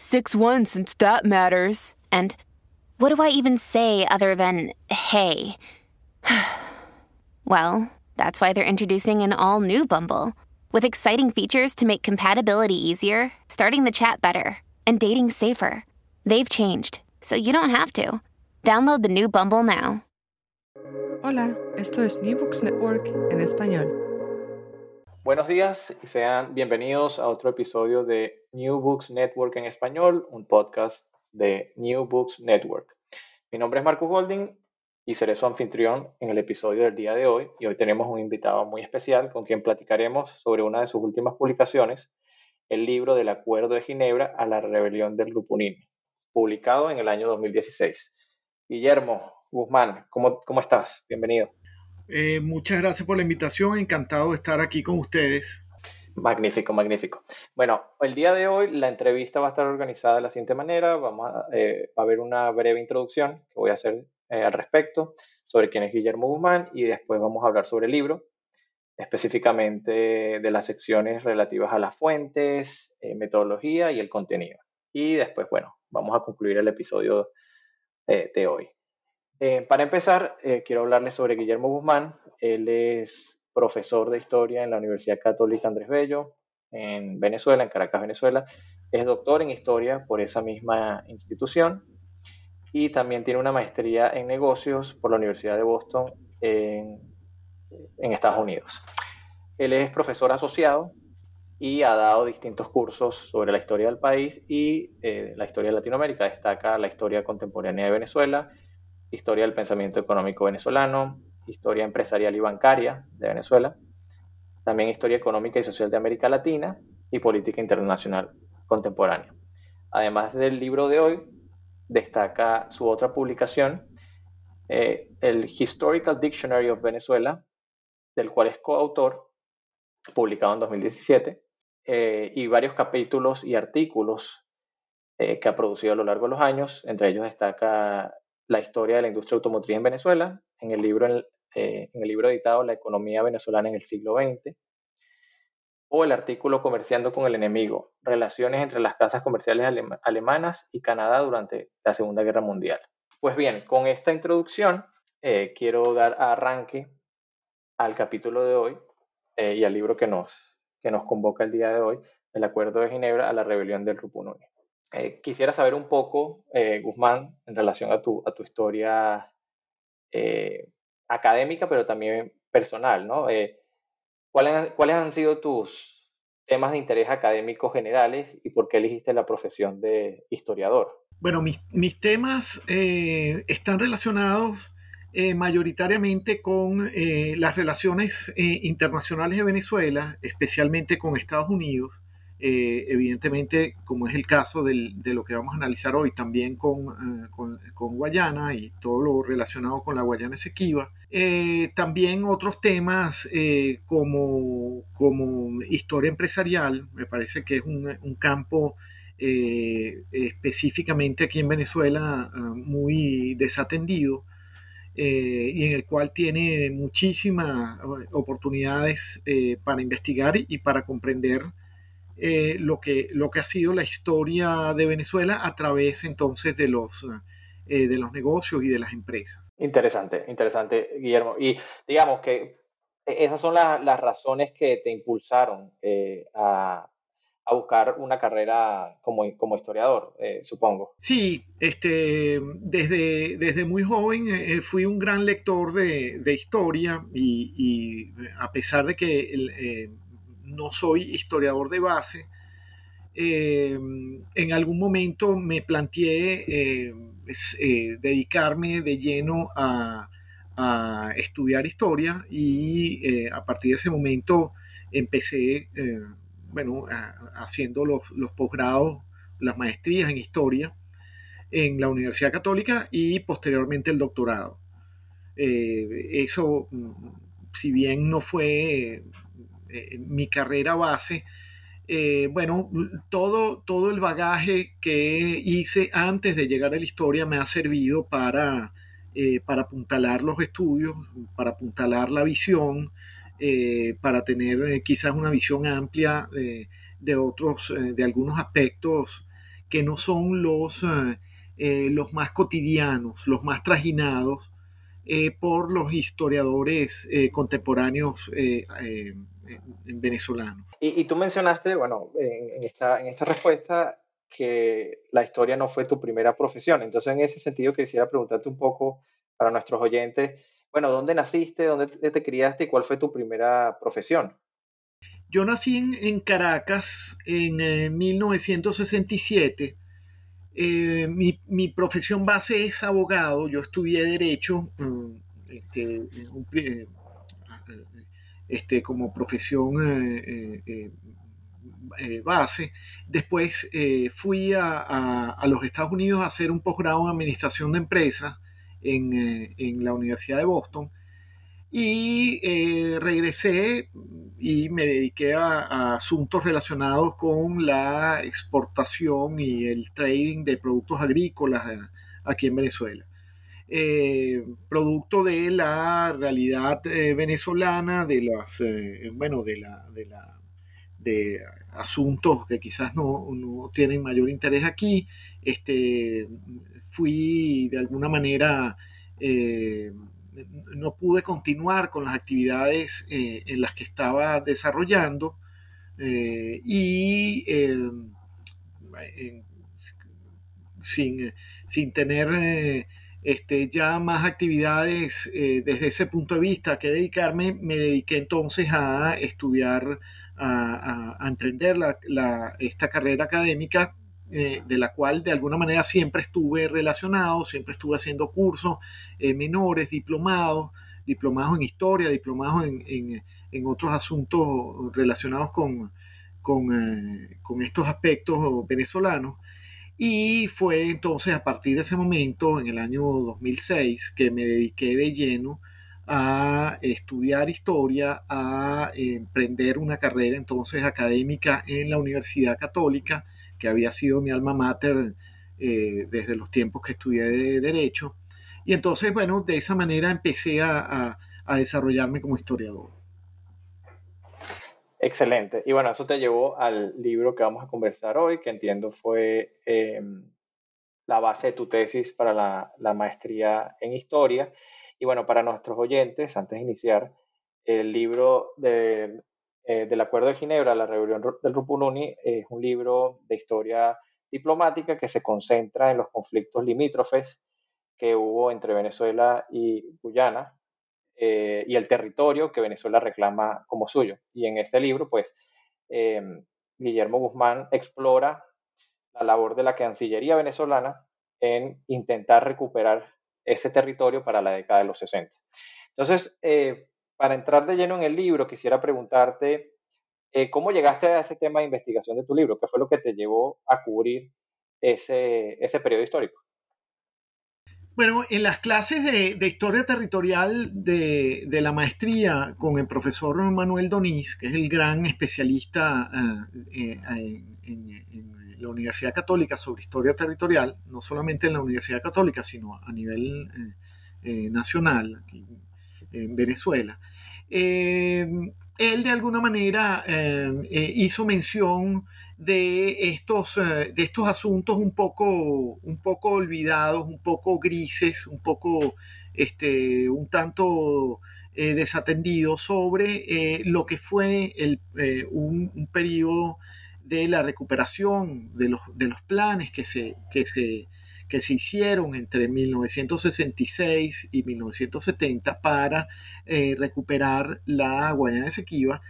6-1 since that matters. And what do I even say other than hey? well, that's why they're introducing an all new Bumble with exciting features to make compatibility easier, starting the chat better, and dating safer. They've changed, so you don't have to. Download the new Bumble now. Hola, esto es New Books Network en español. Buenos días y sean bienvenidos a otro episodio de New Books Network en español, un podcast de New Books Network. Mi nombre es Marcus Golding y seré su anfitrión en el episodio del día de hoy. Y hoy tenemos un invitado muy especial con quien platicaremos sobre una de sus últimas publicaciones, el libro del Acuerdo de Ginebra a la Rebelión del Rupunín, publicado en el año 2016. Guillermo Guzmán, ¿cómo, cómo estás? Bienvenido. Eh, muchas gracias por la invitación, encantado de estar aquí con ustedes. Magnífico, magnífico. Bueno, el día de hoy la entrevista va a estar organizada de la siguiente manera. Vamos a, eh, a ver una breve introducción que voy a hacer eh, al respecto sobre quién es Guillermo Guzmán y después vamos a hablar sobre el libro, específicamente de las secciones relativas a las fuentes, metodología y el contenido. Y después, bueno, vamos a concluir el episodio de hoy. Eh, para empezar, eh, quiero hablarles sobre Guillermo Guzmán. Él es profesor de historia en la Universidad Católica Andrés Bello, en Venezuela, en Caracas, Venezuela. Es doctor en historia por esa misma institución y también tiene una maestría en negocios por la Universidad de Boston en, Estados Unidos. Él es profesor asociado y ha dado distintos cursos sobre la historia del país y eh, la historia de Latinoamérica. Destaca la historia contemporánea de Venezuela, historia del pensamiento económico venezolano, historia empresarial y bancaria de Venezuela, también historia económica y social de América Latina y política internacional contemporánea. Además del libro de hoy, destaca su otra publicación, eh, el Historical Dictionary of Venezuela, del cual es coautor, publicado en 2017, eh, y varios capítulos y artículos eh, que ha producido a lo largo de los años. Entre ellos destaca la historia de la industria automotriz en Venezuela, en el libro, en, eh, el libro editado La economía venezolana en el siglo XX, o el artículo Comerciando con el enemigo, relaciones entre las casas comerciales alem alemanas y Canadá durante la Segunda Guerra Mundial. Pues bien, con esta introducción eh, quiero dar arranque al capítulo de hoy eh, y al libro que nos, que nos convoca el día de hoy, el Acuerdo de Ginebra a la Rebelión del Rupununi. Eh, quisiera saber un poco, eh, Guzmán, en relación a tu, a tu historia académica, pero también personal, ¿no? ¿cuáles, ¿Cuáles han sido tus temas de interés académicos generales y por qué elegiste la profesión de historiador? Bueno, mis, mis temas eh, están relacionados eh, mayoritariamente con eh, las relaciones internacionales de Venezuela, especialmente con Estados Unidos. Evidentemente, como es el caso de lo que vamos a analizar hoy, también con, con, con Guayana y todo lo relacionado con la Guayana Esequiba. también otros temas como, como historia empresarial, me parece que es un, campo eh, específicamente aquí en Venezuela muy desatendido eh, y en el cual tiene muchísimas oportunidades eh, para investigar y para comprender lo, que, lo que ha sido la historia de Venezuela a través entonces de los, de los negocios y de las empresas. Interesante, interesante, Guillermo. Y digamos que e-, esas son las razones que te impulsaron a, a buscar una carrera como, como historiador, eh, supongo. Sí, este, desde, desde muy joven eh, fui un gran lector de, de historia y, a pesar de que eh, no soy historiador de base, en algún momento me planteé dedicarme de lleno a, estudiar historia y a partir de ese momento empecé bueno, haciendo los, posgrados, las maestrías en historia en la Universidad Católica y posteriormente el doctorado. Eh, eso, mm, si bien no fue eh, mi carrera base, eh, bueno, todo, todo el bagaje que hice antes de llegar a la historia me ha servido para, para apuntalar los estudios, para apuntalar la visión, eh, para tener eh, quizás una visión amplia de, otros, eh, de algunos aspectos que no son los, los más cotidianos, los más trajinados por los historiadores contemporáneos venezolanos. Y, tú mencionaste, bueno, en, esta, en esta respuesta que la historia no fue tu primera profesión. Entonces, en ese sentido, quisiera preguntarte un poco para nuestros oyentes, bueno, ¿dónde naciste? ¿Dónde te criaste? ¿Y cuál fue tu primera profesión? Yo nací en, Caracas en 1967. Eh, mi, profesión base es abogado. Yo estudié Derecho mm, este, eh, este, como profesión eh, base. Después fui a, los Estados Unidos a hacer un posgrado en Administración de Empresas eh, en, la Universidad de Boston. Y eh, regresé y me dediqué a, asuntos relacionados con la exportación y el trading de productos agrícolas eh, aquí en Venezuela. Producto de la realidad venezolana, de las, bueno, de la, de la, de asuntos que quizás no, no, tienen mayor interés aquí, este, fui de alguna manera, eh, no pude continuar con las actividades eh, en las que estaba desarrollando eh, y sin, sin, tener este, ya más actividades desde ese punto de vista que dedicarme, me dediqué entonces a estudiar, a, emprender esta carrera académica eh, de la cual de alguna manera siempre estuve relacionado, siempre estuve haciendo cursos eh, menores, diplomados, diplomados en historia, diplomados en, otros asuntos relacionados con, eh, con, estos aspectos venezolanos. Y fue entonces a partir de ese momento, en el año 2006, que me dediqué de lleno a estudiar historia, a emprender una carrera entonces académica en la Universidad Católica, que había sido mi alma mater eh, desde los tiempos que estudié de Derecho. Y entonces, bueno, de esa manera empecé a, desarrollarme como historiador. Excelente. Y bueno, eso te llevó al libro que vamos a conversar hoy, que entiendo fue em, la base de tu tesis para la, maestría en historia. Y bueno, para nuestros oyentes, antes de iniciar, el libro de eh, del Acuerdo de Ginebra, la rebelión del Rupununi, es un libro de historia diplomática que se concentra en los conflictos limítrofes que hubo entre Venezuela y Guyana eh, y el territorio que Venezuela reclama como suyo. Y en este libro, pues, em, Guillermo Guzmán explora la labor de la Cancillería venezolana en intentar recuperar ese territorio para la década de los 60. Entonces, eh, para entrar de lleno en el libro, quisiera preguntarte eh, cómo llegaste a ese tema de investigación de tu libro, qué fue lo que te llevó a cubrir ese, ese periodo histórico. Bueno, en las clases de, historia territorial de, la maestría con el profesor Manuel Donís, que es el gran especialista eh, eh, en, la Universidad Católica sobre historia territorial, no solamente en la Universidad Católica, sino a nivel nacional, en Venezuela. Eh, él de alguna manera eh, eh, hizo mención de estos, de estos asuntos un poco, un poco olvidados, un poco grises, un poco, este, un tanto desatendido sobre lo que fue el, un, un, periodo de la recuperación de los, de los planes que se, que se que se hicieron entre 1966 y 1970 para eh, recuperar la Guayana Esequiba,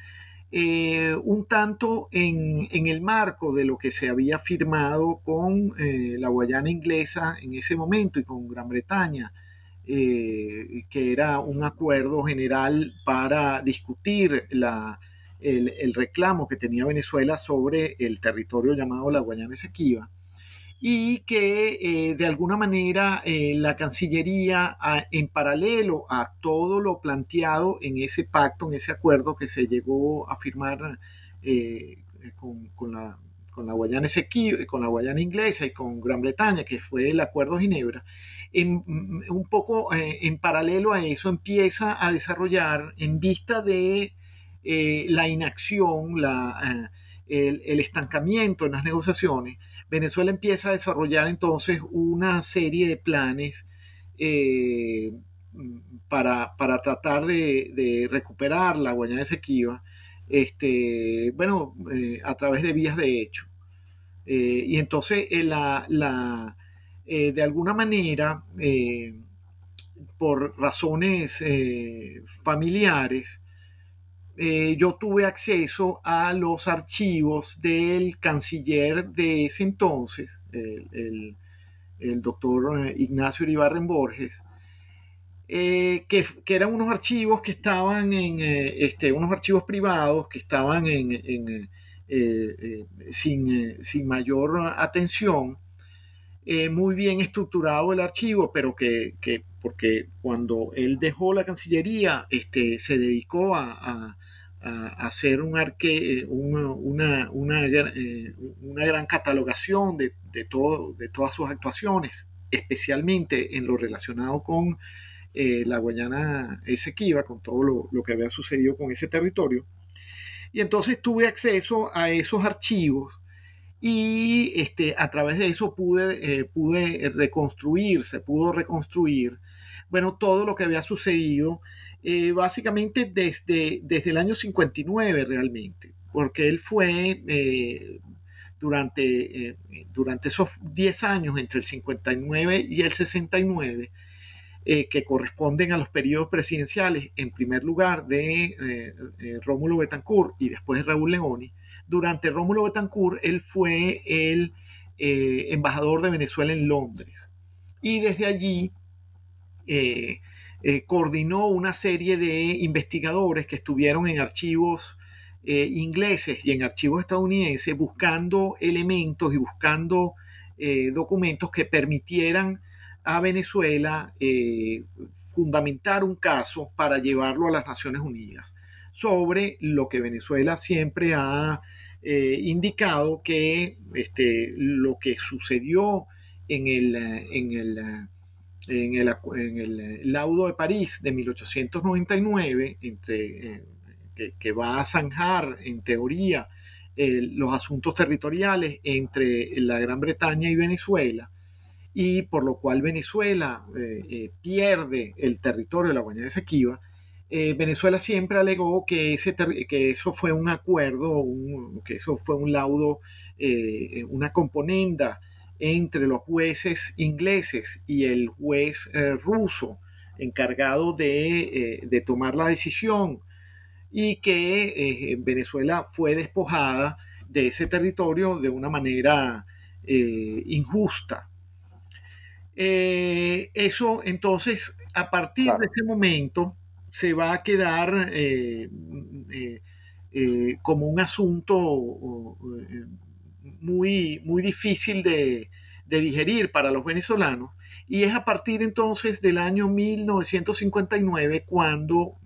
eh, un tanto en, el marco de lo que se había firmado con eh, la Guayana inglesa en ese momento y con Gran Bretaña, que era un acuerdo general para discutir la, el, el reclamo que tenía Venezuela sobre el territorio llamado la Guayana Esequiba y que eh, de alguna manera eh, la Cancillería, en paralelo a todo lo planteado en ese pacto, en ese acuerdo que se llegó a firmar eh, con, la, con, la, Guayana con la Guayana inglesa y con Gran Bretaña, que fue el Acuerdo de Ginebra, en, un poco en paralelo a eso empieza a desarrollar en vista de la inacción, la, el estancamiento en las negociaciones, Venezuela empieza a desarrollar entonces una serie de planes eh, para, tratar de, recuperar la Guayana Esequiba, este, bueno, eh, a través de vías de hecho. Eh, y entonces, la, de alguna manera, por razones familiares, eh, yo tuve acceso a los archivos del canciller de ese entonces, el, doctor eh, Ignacio Iribarren Borges, eh, que, eran unos archivos que estaban en, este, unos archivos privados que estaban en, sin, sin, mayor atención, muy bien estructurado el archivo, pero que, porque cuando él dejó la Cancillería, este, se dedicó a hacer un arque, una, una, eh, una, gran catalogación de, todas sus actuaciones, especialmente en lo relacionado con eh, la Guayana Esequiba, con todo lo, que había sucedido con ese territorio. Y entonces tuve acceso a esos archivos y este, a través de eso pude, eh, pude reconstruir, se pudo reconstruir, bueno, todo lo que había sucedido eh, básicamente desde, desde el año 59 realmente, porque él fue eh, durante, eh, durante esos 10 años, entre el 59 y el 69, que corresponden a los periodos presidenciales, en primer lugar de Rómulo Betancourt y después de Raúl Leoni, durante Rómulo Betancourt él fue el embajador de Venezuela en Londres. Y desde allí eh, coordinó una serie de investigadores que estuvieron en archivos eh, ingleses y en archivos estadounidenses buscando elementos y buscando eh, documentos que permitieran a Venezuela fundamentar un caso para llevarlo a las Naciones Unidas. Sobre lo que Venezuela siempre ha indicado que este, lo que sucedió en el, en el en el, laudo de París de 1899, entre, eh, que, va a zanjar en teoría los asuntos territoriales entre la Gran Bretaña y Venezuela, y por lo cual Venezuela eh, eh, pierde el territorio de la Guayana Esequiba, Venezuela siempre alegó que, ese que eso fue un acuerdo, que eso fue un laudo, una componenda entre los jueces ingleses y el juez eh, ruso encargado de, eh, tomar la decisión y que eh, Venezuela fue despojada de ese territorio de una manera injusta. eso entonces, a partir de ese momento, se va a quedar como un asunto muy, muy difícil de, digerir para los venezolanos. Y es a partir entonces del año 1959 cuando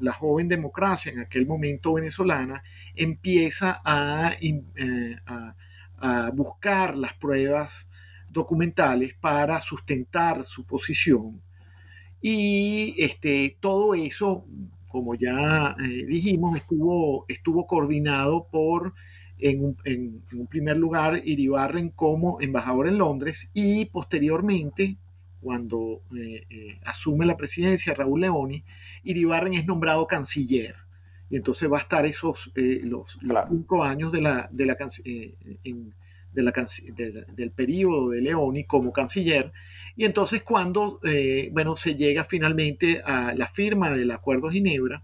la joven democracia, en aquel momento venezolana, empieza a, eh, a, buscar las pruebas documentales para sustentar su posición. Y este, todo eso, como ya eh, dijimos, estuvo, estuvo coordinado por en un, primer lugar Iribarren como embajador en Londres y posteriormente cuando asume la presidencia Raúl Leoni, Iribarren es nombrado canciller. Y entonces va a estar esos los, cinco años de la, de la, del periodo de Leoni como canciller. Y entonces cuando, bueno, se llega finalmente a la firma del Acuerdo de Ginebra,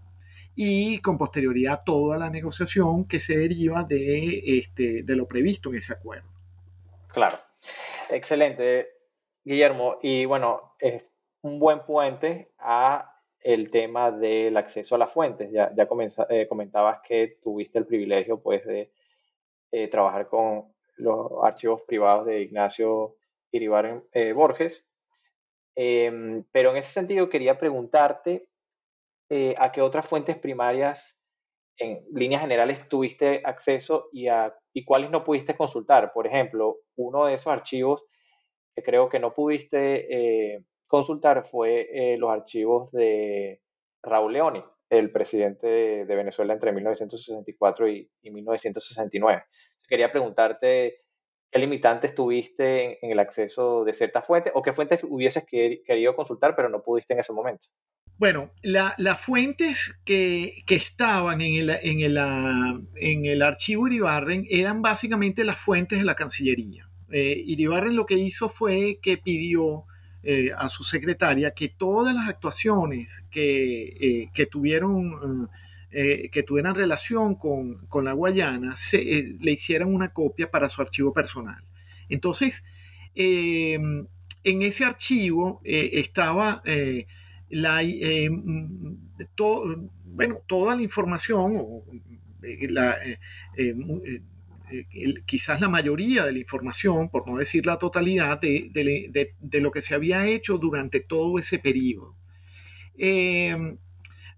y con posterioridad toda la negociación que se deriva de, este, de lo previsto en ese acuerdo. Claro, excelente, Guillermo. Y bueno, es un buen puente a el tema del acceso a las fuentes. Ya, ya eh, comentabas que tuviste el privilegio pues, de eh, trabajar con los archivos privados de Ignacio Iribar eh, Borges. Em, pero en ese sentido quería preguntarte eh, a qué otras fuentes primarias en líneas generales tuviste acceso y, a, y cuáles no pudiste consultar. Por ejemplo, uno de esos archivos que creo que no pudiste eh, consultar fue eh, los archivos de Raúl Leoni, el presidente de, Venezuela entre 1964 y, 1969. Quería preguntarte qué limitantes tuviste en, el acceso de ciertas fuentes o qué fuentes hubieses querido consultar pero no pudiste en ese momento. Bueno, las fuentes que, estaban en el, en, el, ah, en el, archivo Iribarren eran básicamente las fuentes de la Cancillería. Eh, Iribarren lo que hizo fue que pidió eh, a su secretaria que todas las actuaciones que, eh, tuvieron, que tuvieran relación con, la Guayana se, le hicieran una copia para su archivo personal. Entonces, en ese archivo estaba la, eh, mm, bueno, toda la información, eh, eh, quizás la mayoría de la información, por no decir la totalidad, de, lo que se había hecho durante todo ese periodo.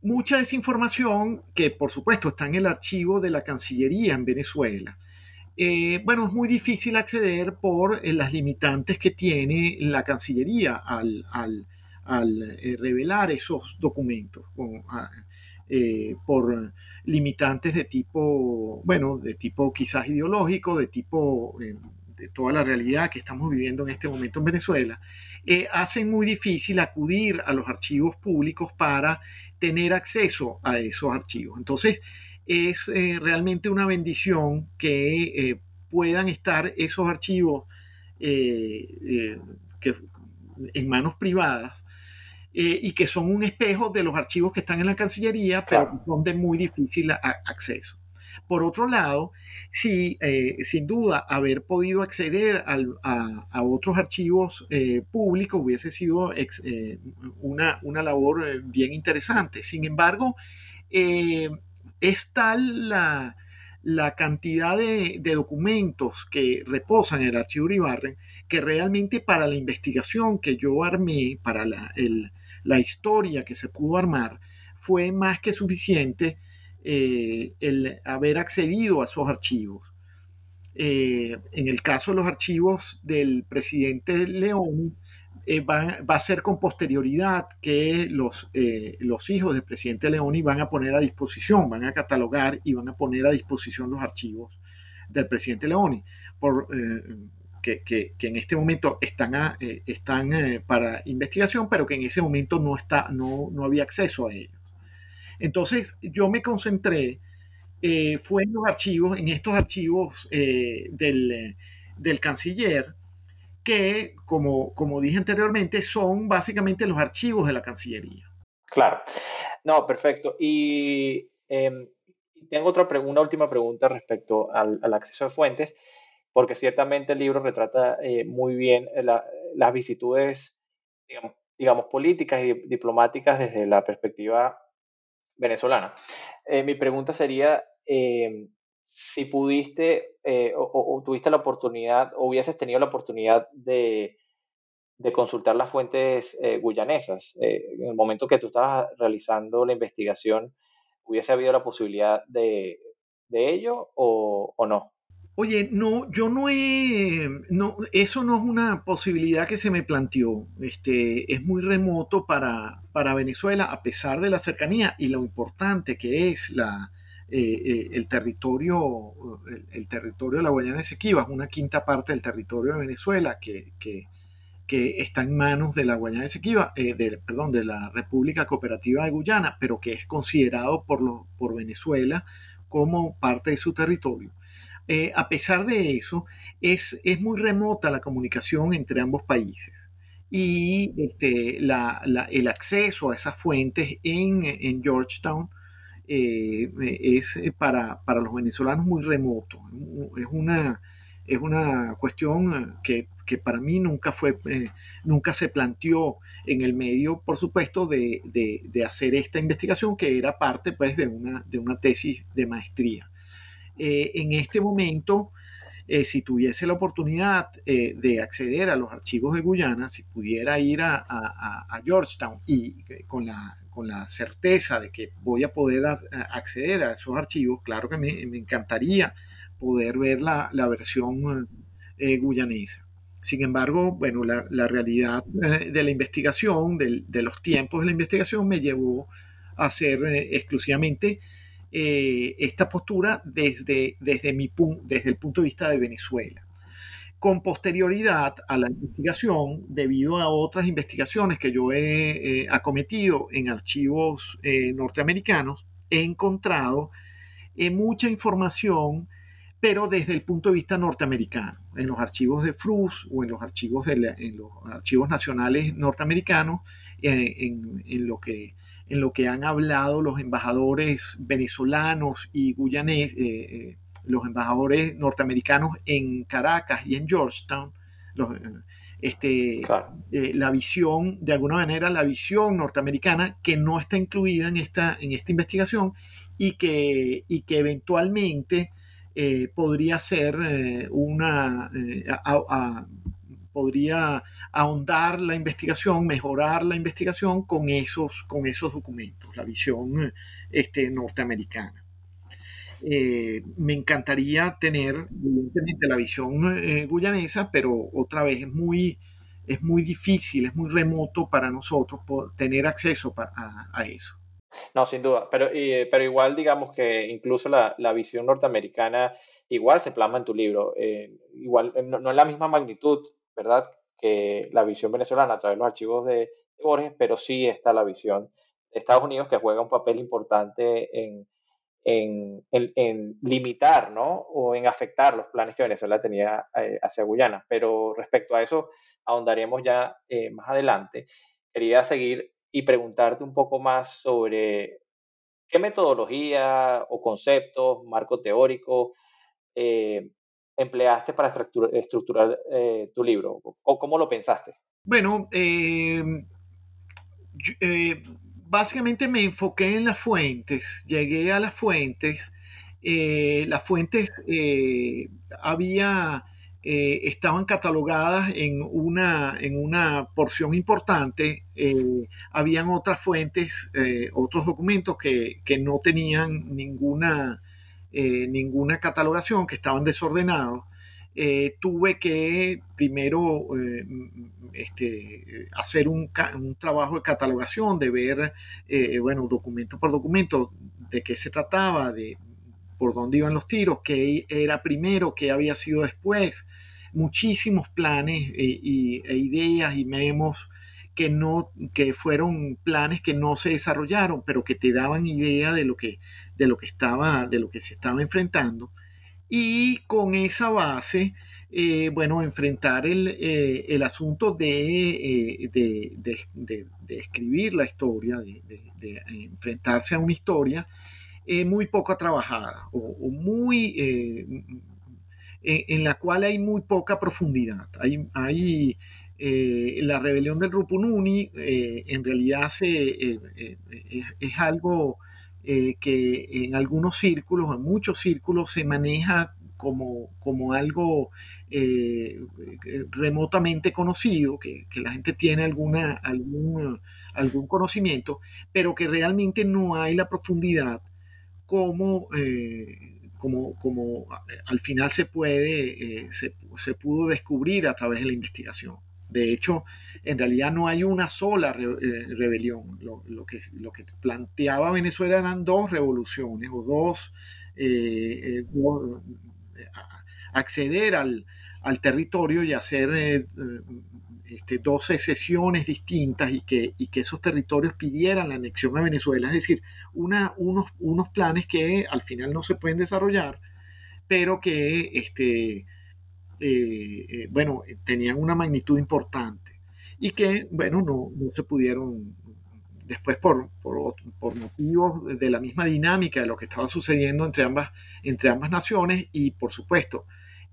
mucha de esa información, que por supuesto está en el archivo de la Cancillería en Venezuela, bueno, es muy difícil acceder por las limitantes que tiene la Cancillería al, al eh, revelar esos documentos eh, por limitantes de tipo, bueno, de tipo quizás ideológico, de tipo eh, de toda la realidad que estamos viviendo en este momento en Venezuela, hacen muy difícil acudir a los archivos públicos para tener acceso a esos archivos. Entonces, es realmente una bendición que puedan estar esos archivos que, en manos privadas eh, y que son un espejo de los archivos que están en la Cancillería, pero son de muy difícil acceso. Por otro lado, sí, eh, sin duda, haber podido acceder a, otros archivos eh, públicos hubiese sido una, una, labor bien interesante. Sin embargo, es tal la, la cantidad de, documentos que reposan en el archivo Uribarren que realmente para la investigación que yo armé, para la, el, la historia que se pudo armar, fue más que suficiente eh, el haber accedido a esos archivos. Eh, en el caso de los archivos del presidente León, eh, va, a ser con posterioridad que los, los hijos del presidente León van a poner a disposición, van a catalogar y van a poner a disposición los archivos del presidente Leoni. Por, que, en este momento están, eh, están eh, para investigación, pero que en ese momento no, está, no, no había acceso a ellos. Entonces yo me concentré, eh, fue en los archivos, en estos archivos del, del, canciller, que como, como dije anteriormente, son básicamente los archivos de la Cancillería. Claro, no, perfecto. Y em, tengo otra una última pregunta respecto al, al acceso a fuentes porque ciertamente el libro retrata eh, muy bien eh, las vicitudes, digamos, políticas y diplomáticas desde la perspectiva venezolana. Eh, mi pregunta sería em, si pudiste o, tuviste la oportunidad o hubieses tenido la oportunidad de, consultar las fuentes guyanesas. en el momento que tú estabas realizando la investigación, ¿hubiese habido la posibilidad de, ello o no? Oye, no, yo no he, no, eso no es una posibilidad que se me planteó. Este, es muy remoto para, para Venezuela, a pesar de la cercanía y lo importante que es la, eh, eh, el territorio, el, territorio de la Guayana Esequiba, una quinta parte del territorio de Venezuela que, que está en manos de la Guayana Esequiba, de, perdón, de la República Cooperativa de Guyana, pero que es considerado por, por Venezuela como parte de su territorio. A pesar de eso, es, es muy remota la comunicación entre ambos países y este, el acceso a esas fuentes en, Georgetown eh, es para, los venezolanos muy remoto. Es una, es una cuestión que, para mí nunca, fue, eh, nunca se planteó en el medio, por supuesto, de, hacer esta investigación que era parte pues, de, una, de una tesis de maestría. Eh, en este momento, eh, si tuviese la oportunidad eh, de acceder a los archivos de Guyana, si pudiera ir a, Georgetown y con la, con la certeza de que voy a poder acceder a esos archivos, claro que me, encantaría poder ver la, versión eh, guyanesa. Sin embargo, bueno, la, realidad de la investigación, de los tiempos de la investigación, me llevó a hacer exclusivamente eh, esta postura desde, desde, mi, desde el punto de vista de Venezuela. Con posterioridad a la investigación, debido a otras investigaciones que yo he eh, acometido en archivos eh, norteamericanos, he encontrado mucha información, pero desde el punto de vista norteamericano, en los archivos de FRUS o en los archivos, de en los archivos nacionales norteamericanos, en, en lo que en lo que han hablado los embajadores venezolanos y guyanés, eh, eh, los embajadores norteamericanos en Caracas y en Georgetown, este, eh, la visión, de alguna manera, la visión norteamericana que no está incluida en esta, en esta investigación y que, y que eventualmente podría ser una, podría ahondar la investigación, mejorar la investigación con esos, con esos documentos, la visión este, norteamericana. Eh, me encantaría tener, evidentemente, la visión eh, guyanesa, pero otra vez es muy, es muy difícil, es muy remoto para nosotros tener acceso a, eso. No, sin duda, pero, pero igual digamos que incluso la, la, visión norteamericana igual se plasma en tu libro, eh, igual no, no, es la misma magnitud, ¿verdad? Que la visión venezolana a través de los archivos de, Borges, pero sí está la visión de Estados Unidos que juega un papel importante en, en, limitar, ¿no? O en afectar los planes que Venezuela tenía eh, hacia Guyana. Pero respecto a eso, ahondaremos ya eh, más adelante. Quería seguir y preguntarte un poco más sobre qué metodología o conceptos, marco teórico, eh, empleaste para estructurar, eh, tu libro? ¿Cómo, lo pensaste? Bueno, eh, eh, básicamente me enfoqué en las fuentes, llegué a las fuentes. las fuentes había, estaban catalogadas en una, en una porción importante. habían otras fuentes, otros documentos que, que no tenían ninguna eh, ninguna catalogación, que estaban desordenados. Eh, tuve que primero eh, este, hacer un, trabajo de catalogación, de ver, bueno, documento por documento, de qué se trataba, de por dónde iban los tiros, qué era primero, qué había sido después, muchísimos planes y, e ideas y memos que no que fueron planes que no se desarrollaron pero que te daban idea de lo que de lo que estaba de lo que se estaba enfrentando. Y con esa base eh, bueno enfrentar el, eh, asunto eh, de, de, escribir la historia de, enfrentarse a una historia muy poco trabajada o, muy en, la cual hay muy poca profundidad. Hay, hay eh, la rebelión del Rupununi eh, en realidad eh, es, algo que en algunos círculos, en muchos círculos, se maneja como, como algo remotamente conocido, que, la gente tiene alguna, algún, algún conocimiento, pero que realmente no hay la profundidad como, como, como al final se puede, se pudo descubrir a través de la investigación. De hecho, en realidad no hay una sola eh, rebelión. Lo, que, planteaba Venezuela eran dos revoluciones o dos, eh, eh, acceder al, territorio y hacer este, 12 sesiones distintas y que, esos territorios pidieran la anexión a Venezuela. Es decir, unos, planes que al final no se pueden desarrollar, pero que este, bueno, tenían una magnitud importante y que, bueno, no, no se pudieron después por, por, por, motivos de la misma dinámica de lo que estaba sucediendo entre ambas, entre ambas naciones y, por supuesto,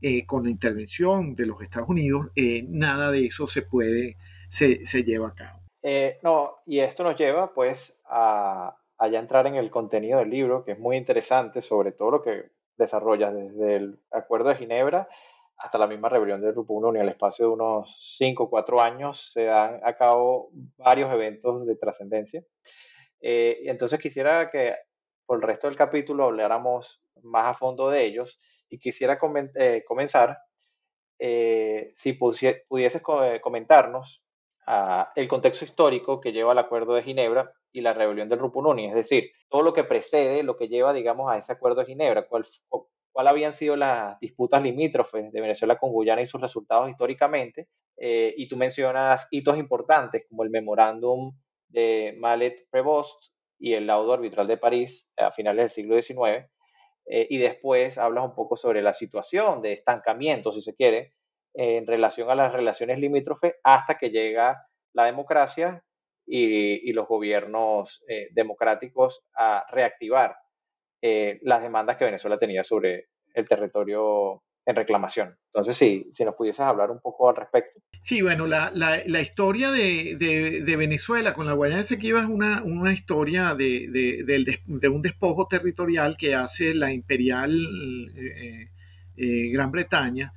eh, con la intervención de los Estados Unidos, eh, nada de eso se puede, se, se lleva a cabo. Eh, no, y esto nos lleva pues a, a, ya entrar en el contenido del libro, que es muy interesante, sobre todo lo que desarrolla desde el Acuerdo de Ginebra hasta la misma rebelión del Grupo 1 en el espacio de unos 5 o 4 años se dan a cabo varios eventos de trascendencia. Eh, entonces quisiera que por el resto del capítulo habláramos más a fondo de ellos y quisiera eh, comenzar, eh, si pudieses eh, comentarnos uh, el contexto histórico que lleva al Acuerdo de Ginebra y la rebelión del Rupununi, es decir, todo lo que precede, lo que lleva, digamos, a ese Acuerdo de Ginebra, cuál, cuál habían sido las disputas limítrofes de Venezuela con Guyana y sus resultados históricamente. Eh, y tú mencionas hitos importantes como el memorándum de Malet Prevost y el laudo arbitral de París a finales del siglo XIX. Eh, y después hablas un poco sobre la situación de estancamiento, si se quiere, en relación a las relaciones limítrofes hasta que llega la democracia y, y los gobiernos eh, democráticos a reactivar eh, las demandas que Venezuela tenía sobre el territorio en reclamación. Entonces, sí, si nos pudieses hablar un poco al respecto. Sí, bueno, la, la, la historia de, de, de, Venezuela con la Guayana Esequiba es una, una historia de, de, un despojo territorial que hace la imperial eh, eh, Gran Bretaña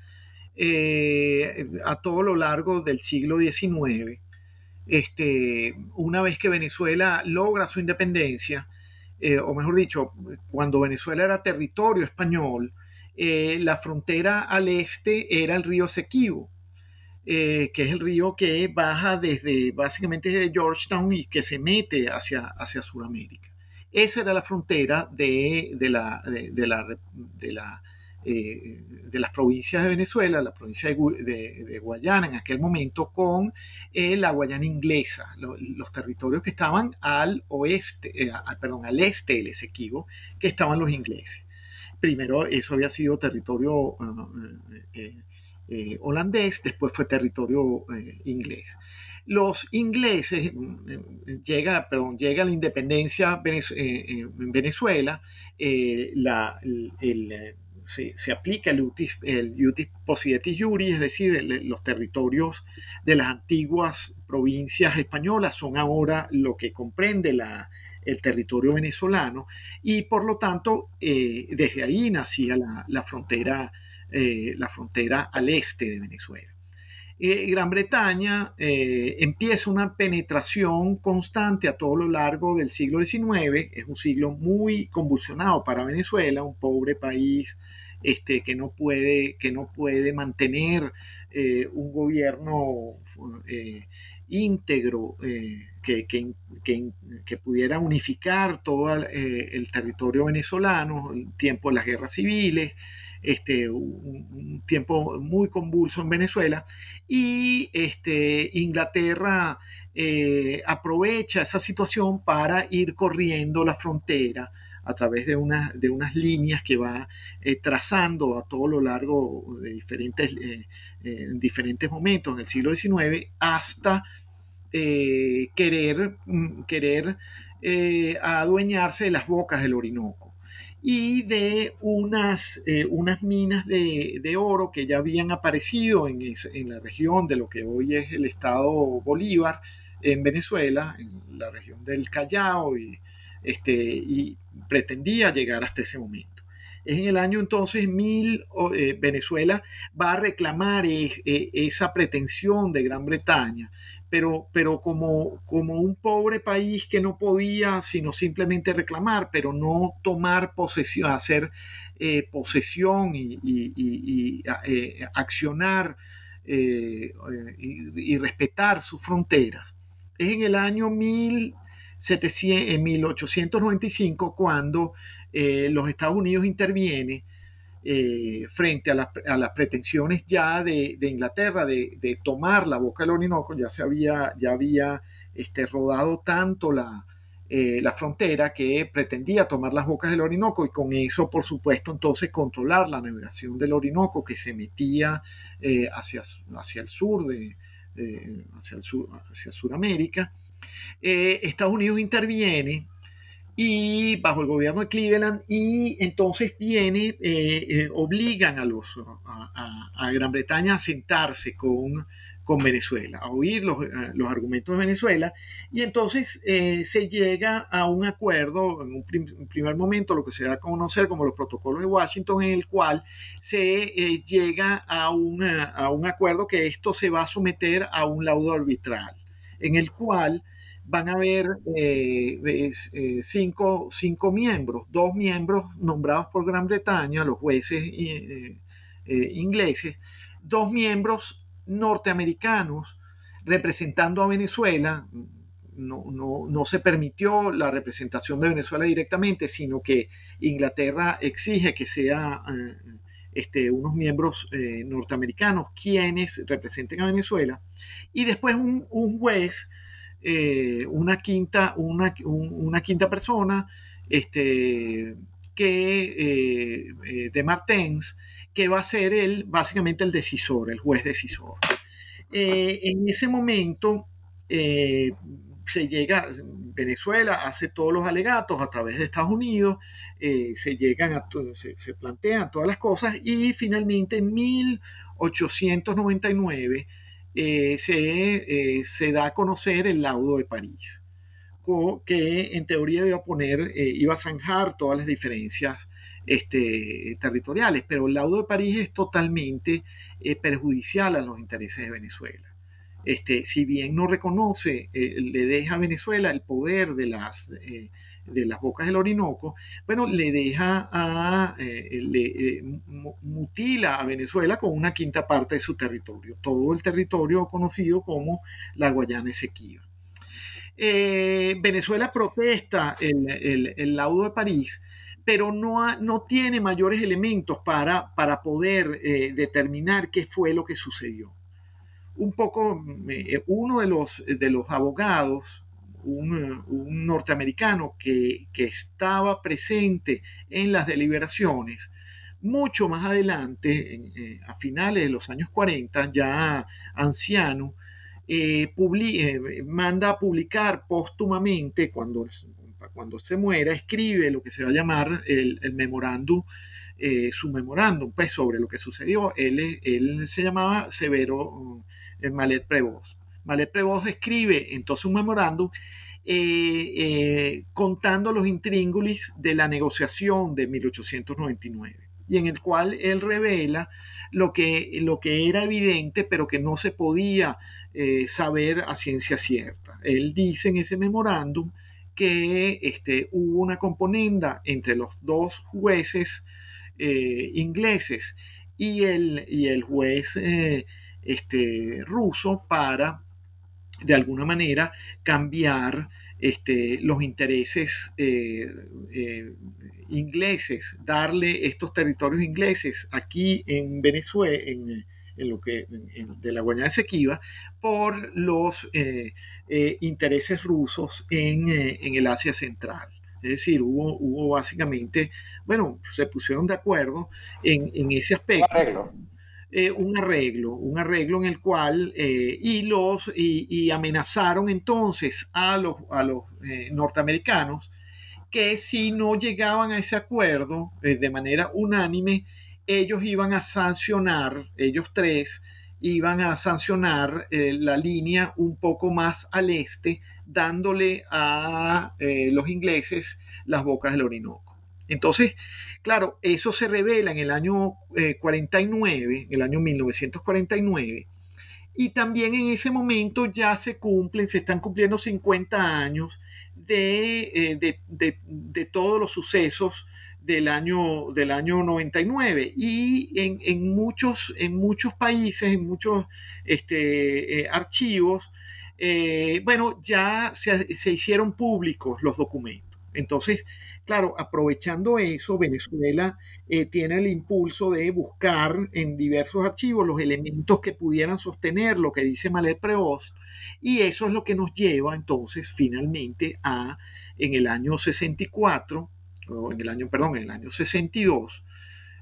eh, a todo lo largo del siglo XIX. Este, una vez que Venezuela logra su independencia, eh, o mejor dicho, cuando Venezuela era territorio español, eh, la frontera al este era el río Esequibo, eh, que es el río que baja desde básicamente desde Georgetown y que se mete hacia, hacia Sudamérica. Esa era la frontera de, de la, de la eh, de las provincias de Venezuela, la provincia de, Guayana en aquel momento, con eh, la Guayana inglesa, lo, los territorios que estaban al oeste, eh, perdón, al este del Esequibo, que estaban los ingleses. Primero eso había sido territorio holandés, después fue territorio inglés los ingleses, llega, perdón, llega la independencia en Venezuela, la, el, se, aplica el utis, el utis possidetis juri, es decir, los territorios de las antiguas provincias españolas son ahora lo que comprende la, el territorio venezolano y por lo tanto eh, desde ahí nacía la, la frontera, eh, la frontera al este de Venezuela. Eh, Gran Bretaña empieza una penetración constante a todo lo largo del siglo XIX, es un siglo muy convulsionado para Venezuela, un pobre país este, que, no puede, que no puede mantener eh, un gobierno eh, íntegro eh, que, que, que, pudiera unificar todo el, territorio venezolano, el tiempo de las guerras civiles, este, un, tiempo muy convulso en Venezuela, y este, Inglaterra aprovecha esa situación para ir corriendo la frontera a través de, una, de unas líneas que va eh, trazando a todo lo largo de diferentes, eh, en diferentes momentos en el siglo XIX hasta eh, querer, mm, querer adueñarse de las bocas del Orinoco y de unas, eh, unas minas de, de, oro que ya habían aparecido en, en, la región de lo que hoy es el estado Bolívar en Venezuela, en la región del Callao, y, este, y pretendía llegar hasta ese momento. Es en el año entonces mil, eh, Venezuela va a reclamar eh, esa pretensión de Gran Bretaña pero, pero como, como un pobre país que no podía sino simplemente reclamar, pero no tomar posesión, hacer eh, posesión y, y, y, eh, accionar eh, y, respetar sus fronteras. Es en el año 1700, 1895 cuando los Estados Unidos interviene eh, frente a, las pretensiones ya de, Inglaterra de, tomar la boca del Orinoco, ya se había, ya había este, rodado tanto la, eh, la frontera que pretendía tomar las bocas del Orinoco y con eso, por supuesto, entonces controlar la navegación del Orinoco que se metía eh, hacia, hacia el sur de, hacia el sur, hacia Sudamérica. Estados Unidos interviene y bajo el gobierno de Cleveland y entonces viene, eh, eh, obligan a, los, a, Gran Bretaña a sentarse con, con Venezuela, a oír los, eh, los, argumentos de Venezuela y entonces se llega a un acuerdo, en un primer momento lo que se da a conocer como los protocolos de Washington, en el cual se llega a, a un acuerdo que esto se va a someter a un laudo arbitral, en el cual van a haber eh, eh, cinco, miembros, dos miembros nombrados por Gran Bretaña, los jueces eh, ingleses, dos miembros norteamericanos representando a Venezuela. No, no, se permitió la representación de Venezuela directamente, sino que Inglaterra exige que sea este, unos miembros norteamericanos quienes representen a Venezuela. Y después un, un juez eh, una, quinta, una, una, quinta persona este, que, eh, eh, de Martens, que va a ser el, básicamente el decisor, el juez decisor. en ese momento se llega, Venezuela hace todos los alegatos a través de Estados Unidos, se llegan se, se, plantean todas las cosas y finalmente en 1899 eh, se, eh, se, da a conocer el laudo de París, que en teoría iba a poner, eh, iba a zanjar todas las diferencias este, territoriales, pero el laudo de París es totalmente perjudicial a los intereses de Venezuela. Este, si bien no reconoce, le deja a Venezuela el poder de las de las bocas del Orinoco, bueno, le deja a, eh, le, eh, mutila a Venezuela con una quinta parte de su territorio, todo el territorio conocido como la Guayana Esequiba. Eh, Venezuela protesta el, laudo de París, pero no, no tiene mayores elementos para, para poder determinar qué fue lo que sucedió. Un poco, uno de los, de los abogados un, norteamericano que, estaba presente en las deliberaciones, mucho más adelante, eh, a finales de los años 40, ya anciano, eh, eh, manda a publicar póstumamente, cuando, cuando se muera, escribe lo que se va a llamar el, memorándum, su memorándum, pues sobre lo que sucedió. Él, él se llamaba Severo Malet Prevost. Malet Prevost escribe entonces un memorándum eh, eh, contando los intríngulis de la negociación de 1899 y en el cual él revela lo que, lo que era evidente pero que no se podía eh, saber a ciencia cierta. Él dice en ese memorándum que este, hubo una componenda entre los dos jueces ingleses y el, y el juez este, ruso para de alguna manera cambiar este, los intereses eh, eh, ingleses, darle estos territorios ingleses aquí en Venezuela, en, lo que de la Guayana Esequiba, por los eh, intereses rusos en, el Asia Central. Es decir, hubo, hubo básicamente, bueno, se pusieron de acuerdo en, en ese aspecto. Eh, un arreglo, un arreglo en el cual eh, y los y, amenazaron entonces a los, a los eh, norteamericanos que si no llegaban a ese acuerdo de manera unánime, ellos iban a sancionar, ellos tres iban a sancionar la línea un poco más al este, dándole a los ingleses las bocas del Orinoco. Entonces, Claro, eso se revela en el año 49, en el año 1949, y también en ese momento ya se cumplen, se están cumpliendo 50 años de, eh, todos los sucesos del año, del año 99 y en, muchos, en muchos países, en muchos este, eh, archivos, eh, bueno, ya se, se, hicieron públicos los documentos. Entonces, Claro, aprovechando eso, Venezuela eh, tiene el impulso de buscar en diversos archivos los elementos que pudieran sostener lo que dice Malet Prevost, y eso es lo que nos lleva entonces finalmente a, en el año 64, o en el año, perdón, en el año 62,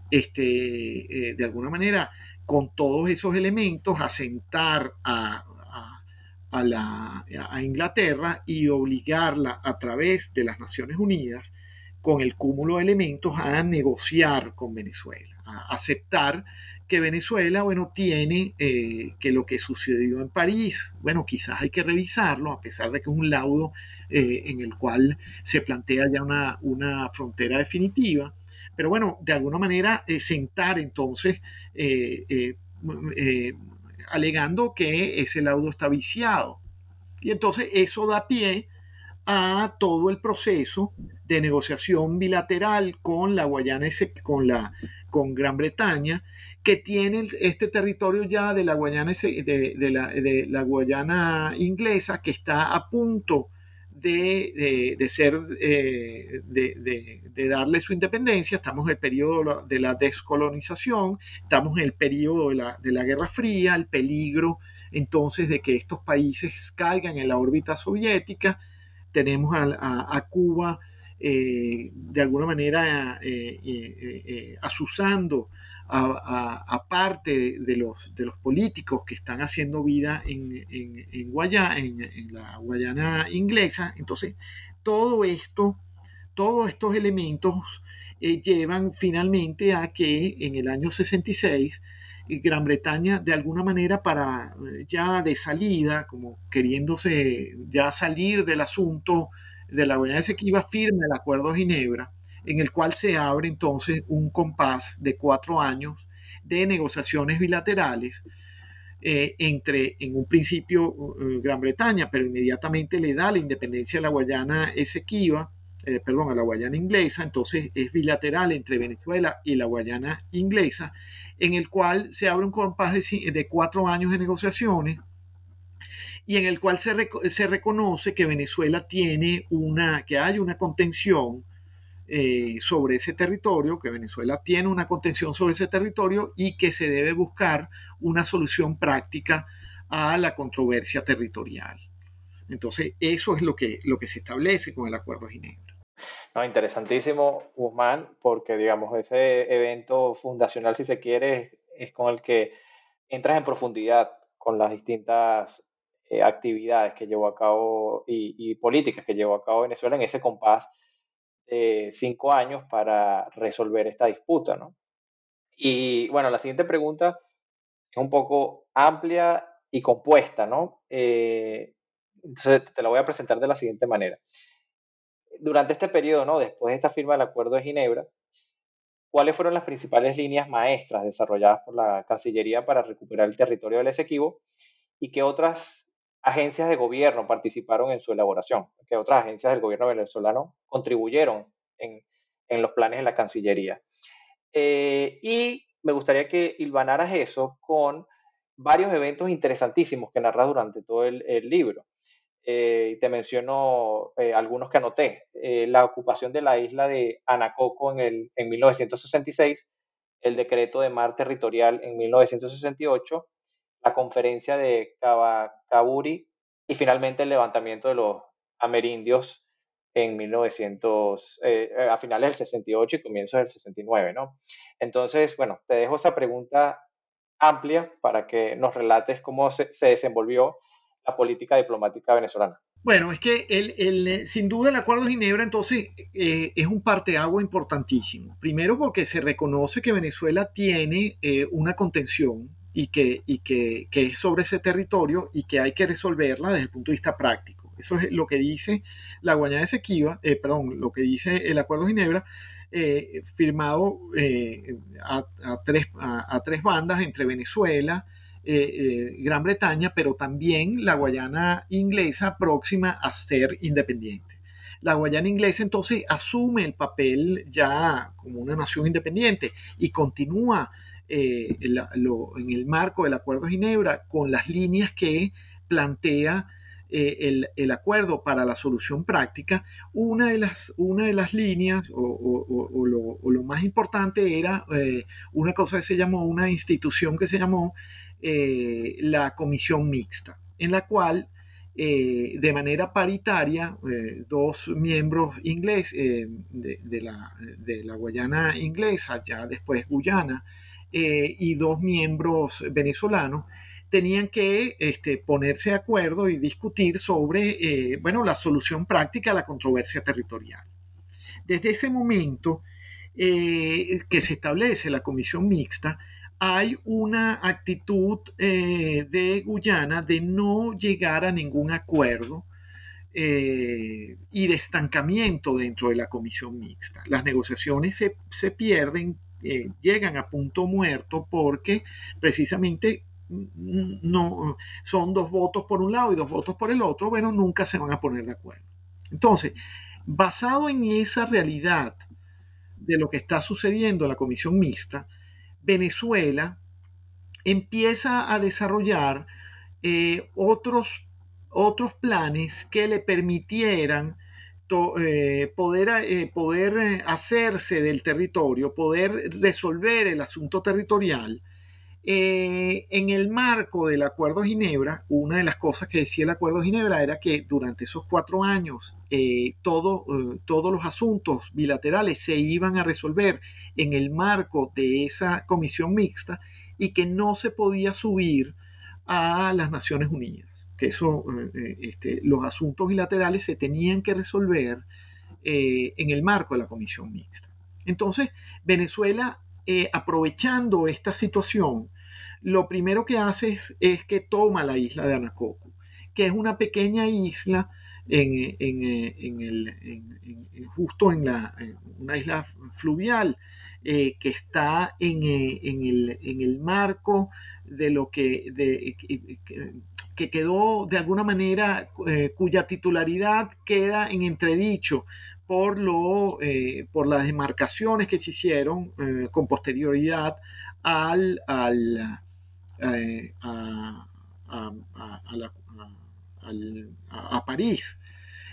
este, eh, de alguna manera, con todos esos elementos, asentar a, a, la, a Inglaterra y obligarla a través de las Naciones Unidas con el cúmulo de elementos a negociar con Venezuela, a aceptar que Venezuela, bueno, tiene eh, que lo que sucedió en París, bueno, quizás hay que revisarlo, a pesar de que es un laudo eh, en el cual se plantea ya una, una, frontera definitiva, pero bueno, de alguna manera eh, sentar entonces, alegando que ese laudo está viciado. Y entonces eso da pie a todo el proceso de negociación bilateral con la Guayana, con, la, con Gran Bretaña, que tiene este territorio ya de la Guayana, de, la, Guayana inglesa, que está a punto de, ser, eh, de, darle su independencia. Estamos en el periodo de la descolonización, estamos en el periodo de la, de la Guerra Fría, el peligro entonces de que estos países caigan en la órbita soviética tenemos a, Cuba eh, de alguna manera eh, eh, asusando a, parte de los, de los políticos que están haciendo vida en, en, en, la Guayana inglesa. Entonces, todo esto, todos estos elementos llevan finalmente a que en el año 66 Gran Bretaña de alguna manera para eh, ya de salida, como queriéndose ya salir del asunto de la Guayana Esequiba, firme el Acuerdo de Ginebra, en el cual se abre entonces un compás de cuatro años de negociaciones bilaterales eh, entre, en un principio, eh, Gran Bretaña, pero inmediatamente le da la independencia a la Guayana Esequiba, perdón, a la Guayana inglesa, entonces es bilateral entre Venezuela y la Guayana inglesa, en el cual se abre un compás de, cuatro años de negociaciones y en el cual se, se, reconoce que Venezuela tiene una, que hay una contención eh, sobre ese territorio, que Venezuela tiene una contención sobre ese territorio y que se debe buscar una solución práctica a la controversia territorial. Entonces, eso es lo que, lo que se establece con el Acuerdo de Ginebra. No, interesantísimo, Guzmán, porque digamos, ese evento fundacional, si se quiere, es con el que entras en profundidad con las distintas eh, actividades que llevó a cabo y, políticas que llevó a cabo Venezuela en ese compás de cinco años para resolver esta disputa, ¿no? Y bueno, la siguiente pregunta es un poco amplia y compuesta, ¿no? Eh, entonces te la voy a presentar de la siguiente manera durante este periodo, ¿no? después de esta firma del Acuerdo de Ginebra, ¿cuáles fueron las principales líneas maestras desarrolladas por la Cancillería para recuperar el territorio del Esequibo y qué otras agencias de gobierno participaron en su elaboración? ¿Qué otras agencias del gobierno venezolano contribuyeron en, los planes de la Cancillería? Eh, y me gustaría que hilvanaras eso con varios eventos interesantísimos que narras durante todo el libro. Eh, te menciono eh, algunos que anoté. Eh, la ocupación de la isla de Anacoco en, el, en 1966, el decreto de mar territorial en 1968, la conferencia de Caburi y finalmente el levantamiento de los amerindios en 1900, a finales del 68 y comienzos del 69, ¿no? Entonces, bueno, te dejo esa pregunta amplia para que nos relates cómo se, se desenvolvió la política diplomática venezolana? Bueno, es que el, eh, sin duda el Acuerdo de Ginebra entonces eh, es un parteagua importantísimo. Primero porque se reconoce que Venezuela tiene eh, una contención y, que, y que, que, es sobre ese territorio y que hay que resolverla desde el punto de vista práctico. Eso es lo que dice la Guayana Esequiba, perdón, lo que dice el Acuerdo de Ginebra, firmado a, tres, a tres bandas entre Venezuela, eh, eh, Gran Bretaña, pero también la Guayana inglesa próxima a ser independiente. La Guayana inglesa entonces asume el papel ya como una nación independiente y continúa eh, en el marco del Acuerdo de Ginebra con las líneas que plantea el, acuerdo para la solución práctica, una de las, una de las líneas o lo, más importante era una cosa que se llamó, una institución que se llamó la Comisión Mixta, en la cual eh, de manera paritaria eh, dos miembros ingleses eh, de, de, la, de, la, Guayana inglesa, ya después Guyana, y dos miembros venezolanos, tenían que este, ponerse de acuerdo y discutir sobre bueno, la solución práctica a la controversia territorial. Desde ese momento que se establece la comisión mixta, hay una actitud eh, de Guyana de no llegar a ningún acuerdo eh, y de estancamiento dentro de la comisión mixta. Las negociaciones se, pierden, eh, llegan a punto muerto porque precisamente no son dos votos por un lado y dos votos por el otro, bueno, nunca se van a poner de acuerdo. Entonces, basado en esa realidad de lo que está sucediendo en la comisión mixta, Venezuela empieza a desarrollar eh, otros, otros planes que le permitieran eh, poder, eh, poder hacerse del territorio, poder resolver el asunto territorial eh, en el marco del Acuerdo Ginebra, una de las cosas que decía el Acuerdo Ginebra era que durante esos cuatro años eh, eh, todos los asuntos bilaterales se iban a resolver en el marco de esa comisión mixta y que no se podía subir a las Naciones Unidas, que eso, este, los asuntos bilaterales se tenían que resolver en el marco de la comisión mixta. Entonces, Venezuela, aprovechando esta situación, lo primero que hace es, que toma la isla de Anacoco, que es una pequeña isla en, el, justo en la, una isla fluvial eh, que está en, el, marco de lo que, que, quedó de alguna manera, eh, cuya titularidad queda en entredicho por, lo, eh, por las demarcaciones que se hicieron con posterioridad al, al, eh, a, París.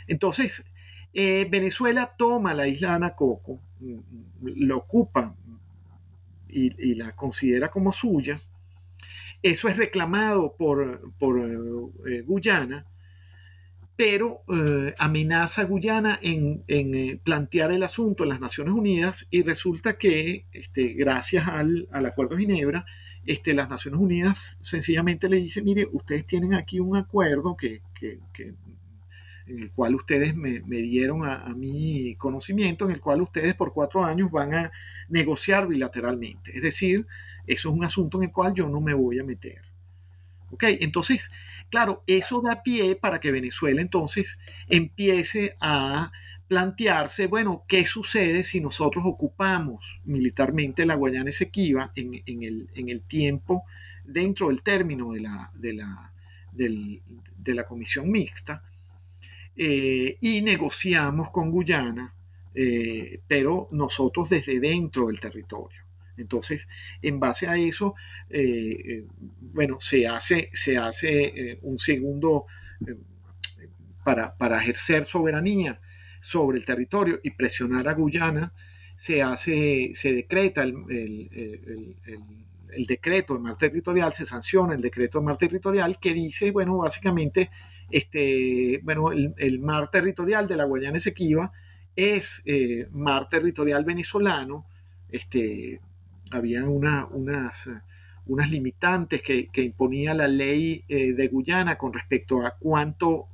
Entonces, eh, Venezuela toma la isla de Anacoco, mm, lo ocupa y, la considera como suya. Eso es reclamado por, por eh, Guyana, pero amenaza a Guyana en, plantear el asunto en las Naciones Unidas y resulta que, este, gracias al, al Acuerdo de Ginebra, este, las Naciones Unidas sencillamente le dicen, mire, ustedes tienen aquí un acuerdo que, en el cual ustedes me, dieron a, mi conocimiento, en el cual ustedes por cuatro años van a negociar bilateralmente. Es decir, eso es un asunto en el cual yo no me voy a meter. ¿Ok? Entonces, claro, eso da pie para que Venezuela entonces empiece a plantearse, bueno, ¿qué sucede si nosotros ocupamos militarmente la Guayana Esequiba en, en, el, en el, tiempo dentro del término de la, de la, de la comisión mixta eh, y negociamos con Guyana, eh, pero nosotros desde dentro del territorio? Entonces, en base a eso, eh, bueno, se hace, se hace un segundo para, para ejercer soberanía sobre el territorio y presionar a Guyana, se hace, se decreta el, decreto de mar territorial, se sanciona el decreto de mar territorial que dice, bueno, básicamente, este, bueno, el, mar territorial de la Guayana Esequiba es eh, mar territorial venezolano, este, había una, unas, unas limitantes que, imponía la ley eh, de Guyana con respecto a cuánto,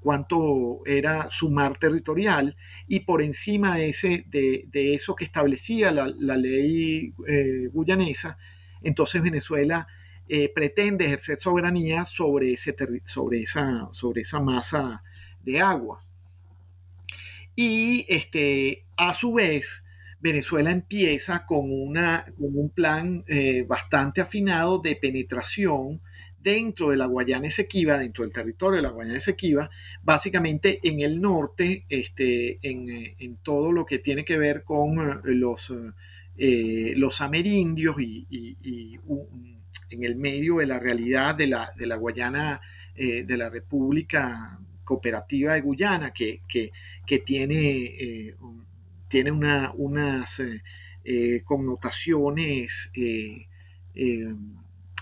cuánto era su mar territorial y por encima de, ese, de, eso que establecía la, ley eh, guyanesa, entonces Venezuela eh, pretende ejercer soberanía sobre, ese sobre, esa, sobre esa masa de agua. Y este, a su vez, Venezuela empieza con, una, con un plan eh, bastante afinado de penetración dentro de la Guayana Esequiba, dentro del territorio de la Guayana Esequiba, básicamente en el norte, este, en, todo lo que tiene que ver con eh, los, eh, los amerindios y, en el medio de la realidad de la, de la Guayana de la República Cooperativa de Guyana, que, que, tiene, tiene una, unas connotaciones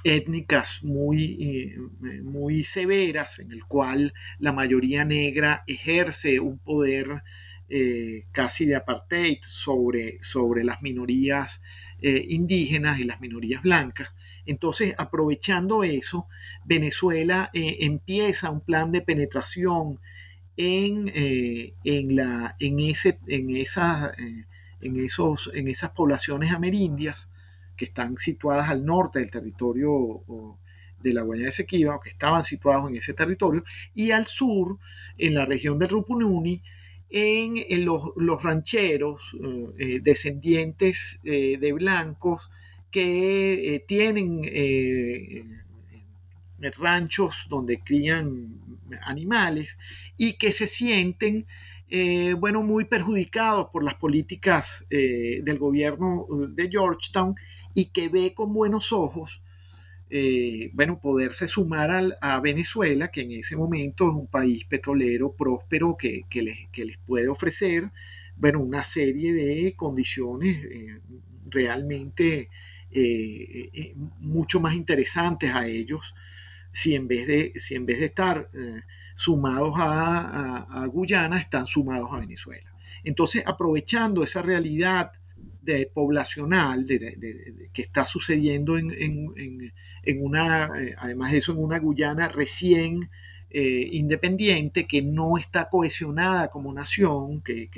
étnicas muy, muy severas, en el cual la mayoría negra ejerce un poder eh, casi de apartheid sobre, sobre las minorías eh, indígenas y las minorías blancas. Entonces, aprovechando eso, Venezuela eh, empieza un plan de penetración en, en, la, en, ese, en, esa, en, esos, en esas poblaciones amerindias que están situadas al norte del territorio de la Guayana Esequiba, que estaban situados en ese territorio, y al sur, en la región del Rupununi, en, los, rancheros eh, eh, descendientes eh, de blancos que tienen ranchos donde crían animales y que se sienten bueno, muy perjudicados por las políticas del gobierno de Georgetown y que ve con buenos ojos eh, bueno, poderse sumar a Venezuela, que en ese momento es un país petrolero próspero que, les, puede ofrecer, bueno, una serie de condiciones eh, realmente eh, mucho más interesantes a ellos si en vez de, si en vez de estar sumados a, Guyana, están sumados a Venezuela. Entonces, aprovechando esa realidad de, poblacional que está sucediendo en, una, eh, además de eso, en una Guyana recién eh, independiente, que no está cohesionada como nación, que,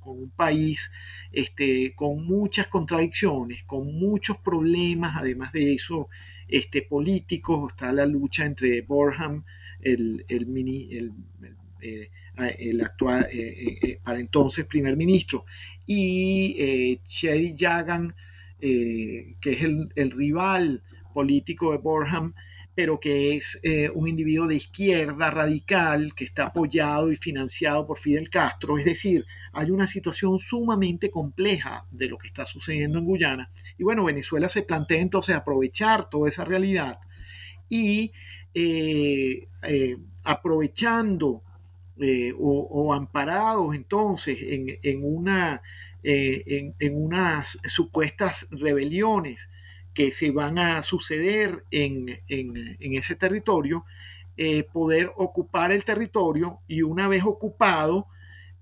con, un país este, con muchas contradicciones, con muchos problemas, además de eso, este, políticos, está la lucha entre Borham, el, el, mini, el, eh, actual, para entonces primer ministro, y eh, Chedi Jagan, que es el, rival político de Borham, pero que es eh, un individuo de izquierda radical que está apoyado y financiado por Fidel Castro. Es decir, hay una situación sumamente compleja de lo que está sucediendo en Guyana. Y bueno, Venezuela se plantea entonces aprovechar toda esa realidad y eh, eh, aprovechando o, amparados entonces en, una, en unas supuestas rebeliones que se van a suceder en, ese territorio, eh, poder ocupar el territorio y una vez ocupado,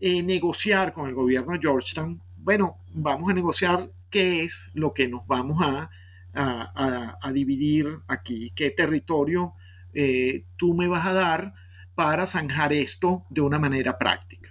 eh, negociar con el gobierno de Georgetown. Bueno, vamos a negociar qué es lo que nos vamos a, a, dividir aquí, qué territorio eh, tú me vas a dar para zanjar esto de una manera práctica.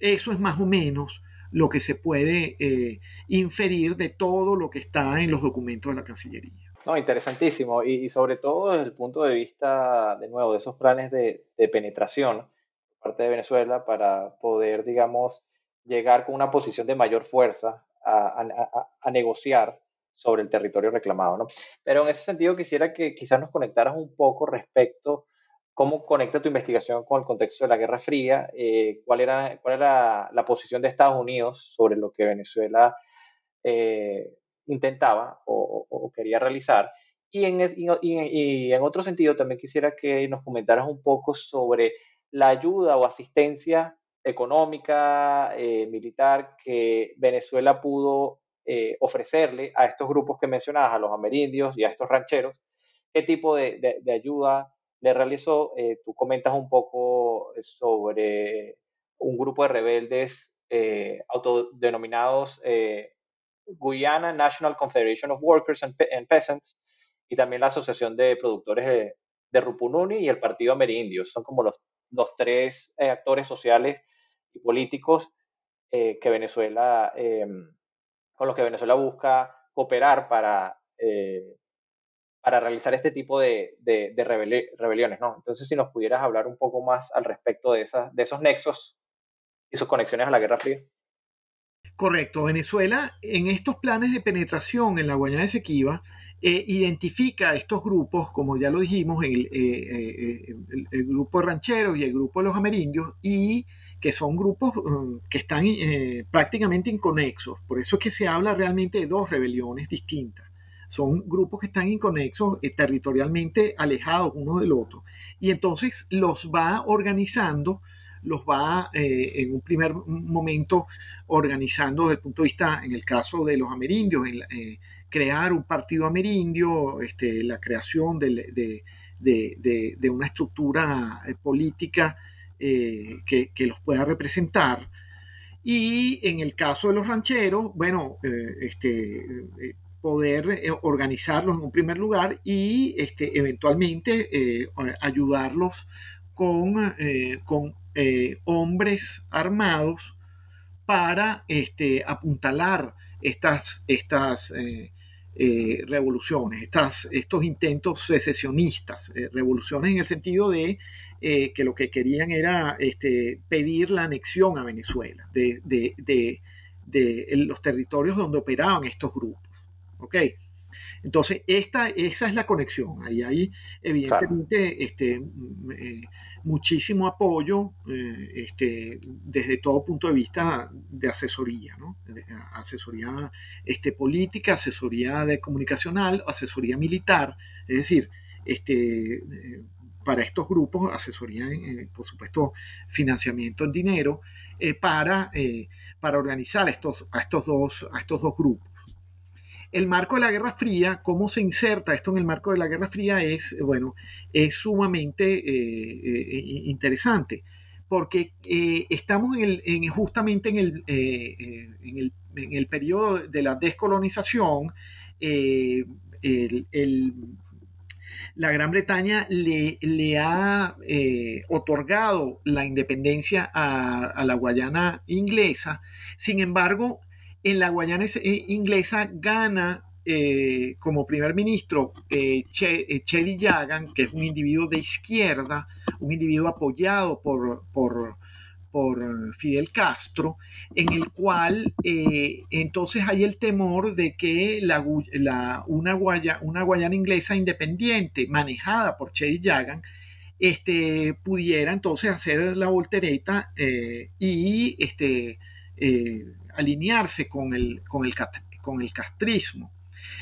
Eso es más o menos lo que se puede eh, inferir de todo lo que está en los documentos de la Cancillería. No, interesantísimo. Y, sobre todo desde el punto de vista, de nuevo, de esos planes de, penetración por parte de Venezuela para poder, digamos, llegar con una posición de mayor fuerza a, negociar sobre el territorio reclamado. ¿no? Pero en ese sentido quisiera que quizás nos conectaras un poco respecto ¿Cómo conecta tu investigación con el contexto de la Guerra Fría? Eh, ¿cuál, era, ¿Cuál era la posición de Estados Unidos sobre lo que Venezuela eh, intentaba o, quería realizar? Y en, y, en, otro sentido, también quisiera que nos comentaras un poco sobre la ayuda o asistencia económica, eh, militar, que Venezuela pudo ofrecerle a estos grupos que mencionabas, a los amerindios y a estos rancheros. ¿Qué tipo de, de, de ayuda le realizó, eh, tú comentas un poco sobre un grupo de rebeldes eh, autodenominados eh, Guyana National Confederation of Workers and, Peasants y también la Asociación de Productores de, Rupununi y el Partido Amerindios. Son como los, los tres actores sociales y políticos que Venezuela, con los que Venezuela busca cooperar para para realizar este tipo de, rebeliones, ¿no? Entonces, si nos pudieras hablar un poco más al respecto de, esos nexos y sus conexiones a la Guerra Fría. Correcto. Venezuela, en estos planes de penetración en la Guayana Esequiba, eh, identifica estos grupos, como ya lo dijimos, el, eh, eh, el, grupo de rancheros y el grupo de los amerindios, y que son grupos um, que están prácticamente inconexos. Por eso es que se habla realmente de dos rebeliones distintas son grupos que están inconexos, eh, territorialmente alejados uno del otro. Y entonces los va organizando, los va eh, en un primer momento organizando desde el punto de vista, en el caso de los amerindios, eh, crear un partido amerindio, este, la creación de, de, una estructura política que, los pueda representar. Y en el caso de los rancheros, bueno, este, poder eh, organizarlos en un primer lugar y este, eventualmente eh, ayudarlos con, eh, con hombres armados para este, apuntalar estas, estas revoluciones, estas, estos intentos secesionistas, revoluciones en el sentido de que lo que querían era este, pedir la anexión a Venezuela de, de los territorios donde operaban estos grupos. ¿Ok? Entonces, esta, esa es la conexión. Ahí hay, evidentemente, este, mm, eh, muchísimo apoyo eh, este, desde todo punto de vista de asesoría, ¿no? asesoría este, política, asesoría de comunicacional, asesoría militar, es decir, este, eh, para estos grupos, asesoría, por supuesto, financiamiento en dinero, para, para organizar estos, a, estos dos, a estos dos grupos el marco de la Guerra Fría, cómo se inserta esto en el marco de la Guerra Fría es, bueno, es sumamente eh, eh, interesante, porque eh, estamos en justamente en el, en el, periodo de la descolonización, la Gran Bretaña le, ha otorgado la independencia a, la Guayana inglesa. Sin embargo, en la Guayana eh, inglesa gana eh, como primer ministro eh, Chedi Yagan, que es un individuo de izquierda, un individuo apoyado por, por, Fidel Castro, en el cual entonces hay el temor de que la, una, una, Guayana inglesa independiente, manejada por Chedi Yagan, este, pudiera entonces hacer la voltereta y este, alinearse con el, con el, con el castrismo.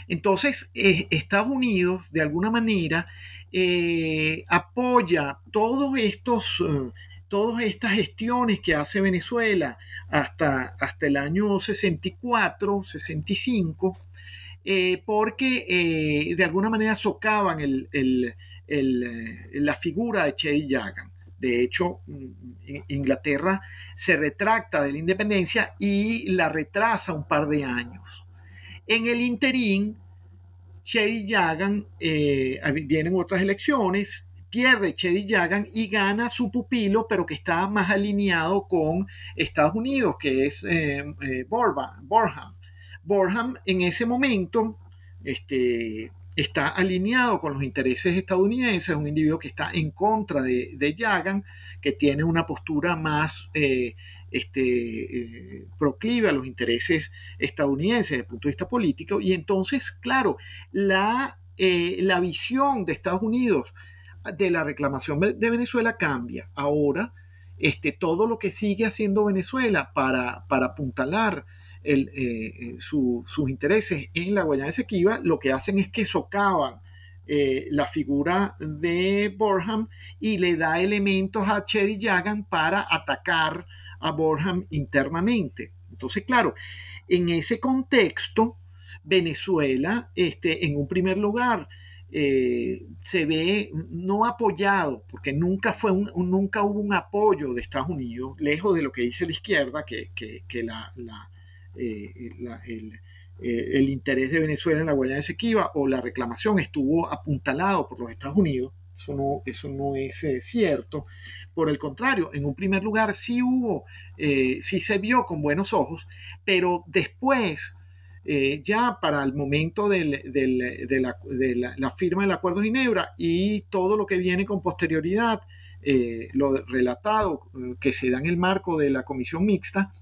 Entonces, eh, Estados Unidos, de alguna manera, eh, apoya todos estos, eh, todas estas gestiones que hace Venezuela hasta, hasta el año 64, 65, porque de alguna manera socavan la figura de Che Yagan. De hecho, mm, Inglaterra se retracta de la independencia y la retrasa un par de años. En el interín, Chedi Yagan, eh, vienen otras elecciones, pierde Chedi Yagan y gana su pupilo, pero que está más alineado con Estados Unidos, que es eh, eh, Borham. Borham en ese momento este, está alineado con los intereses estadounidenses, es un individuo que está en contra de, de Yagan, que tiene una postura más eh, este, eh, proclive a los intereses estadounidenses desde el punto de vista político. Y entonces, claro, la, eh, la visión de Estados Unidos de la reclamación de Venezuela cambia. Ahora, este, todo lo que sigue haciendo Venezuela para, para apuntalar eh, eh, sus intereses en la Guayana Esequiba, lo que hacen es que socavan eh, la figura de Borham y le da elementos a Chedi Yagan para atacar a Borham internamente. Entonces, claro, en ese contexto, Venezuela, este, en un primer lugar, se ve no apoyado, porque nunca, fue un, nunca hubo un apoyo de Estados Unidos, lejos de lo que dice la izquierda, que, la, eh, eh, el, interés de Venezuela en la Guayana Esequiba o la reclamación estuvo apuntalado por los Estados Unidos. Eso no, eso no es eh, cierto. Por el contrario, en un primer lugar sí hubo, sí se vio con buenos ojos, pero después, ya para el momento de, la, firma del Acuerdo de Ginebra y todo lo que viene con posterioridad, lo relatado que se da en el marco de la Comisión Mixta,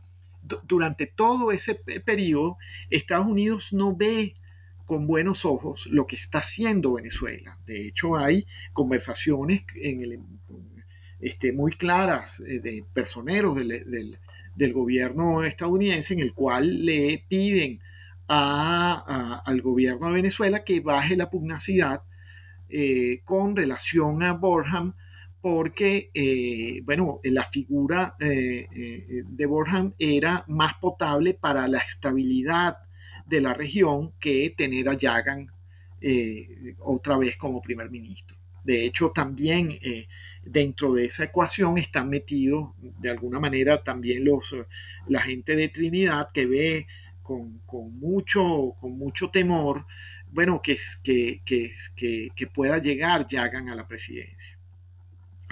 durante todo ese periodo, Estados Unidos no ve con buenos ojos lo que está haciendo Venezuela. De hecho, hay conversaciones en el, este, muy claras eh, de personeros del, del, gobierno estadounidense en el cual le piden al gobierno de Venezuela que baje la pugnacidad eh, con relación a Borham, porque, eh, bueno, la figura eh, de Borham era más potable para la estabilidad de la región que tener a Yagan otra vez como primer ministro. De hecho, también dentro de esa ecuación están metidos de alguna manera también los, la gente de Trinidad que ve con, mucho, con mucho temor, bueno, que, que, que, que pueda llegar Yagan a la presidencia.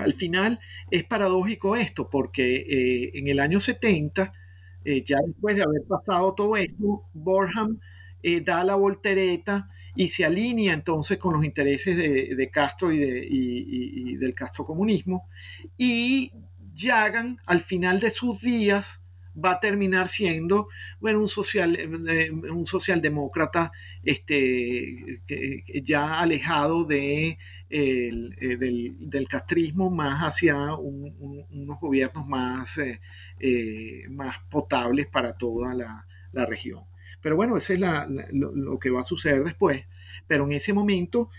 Al final es paradójico esto, porque eh, en el año 70, eh, ya después de haber pasado todo esto, Borham eh, da la voltereta y se alinea entonces con los intereses de, Castro y, de, y, del Castro comunismo. Y Yagan, al final de sus días, va a terminar siendo bueno, un, social, eh, un socialdemócrata este, ya alejado de, eh, del, castrismo más hacia unos gobiernos más, eh, más potables para toda la, región. Pero bueno, eso es lo, que va a suceder después. Pero en ese momento,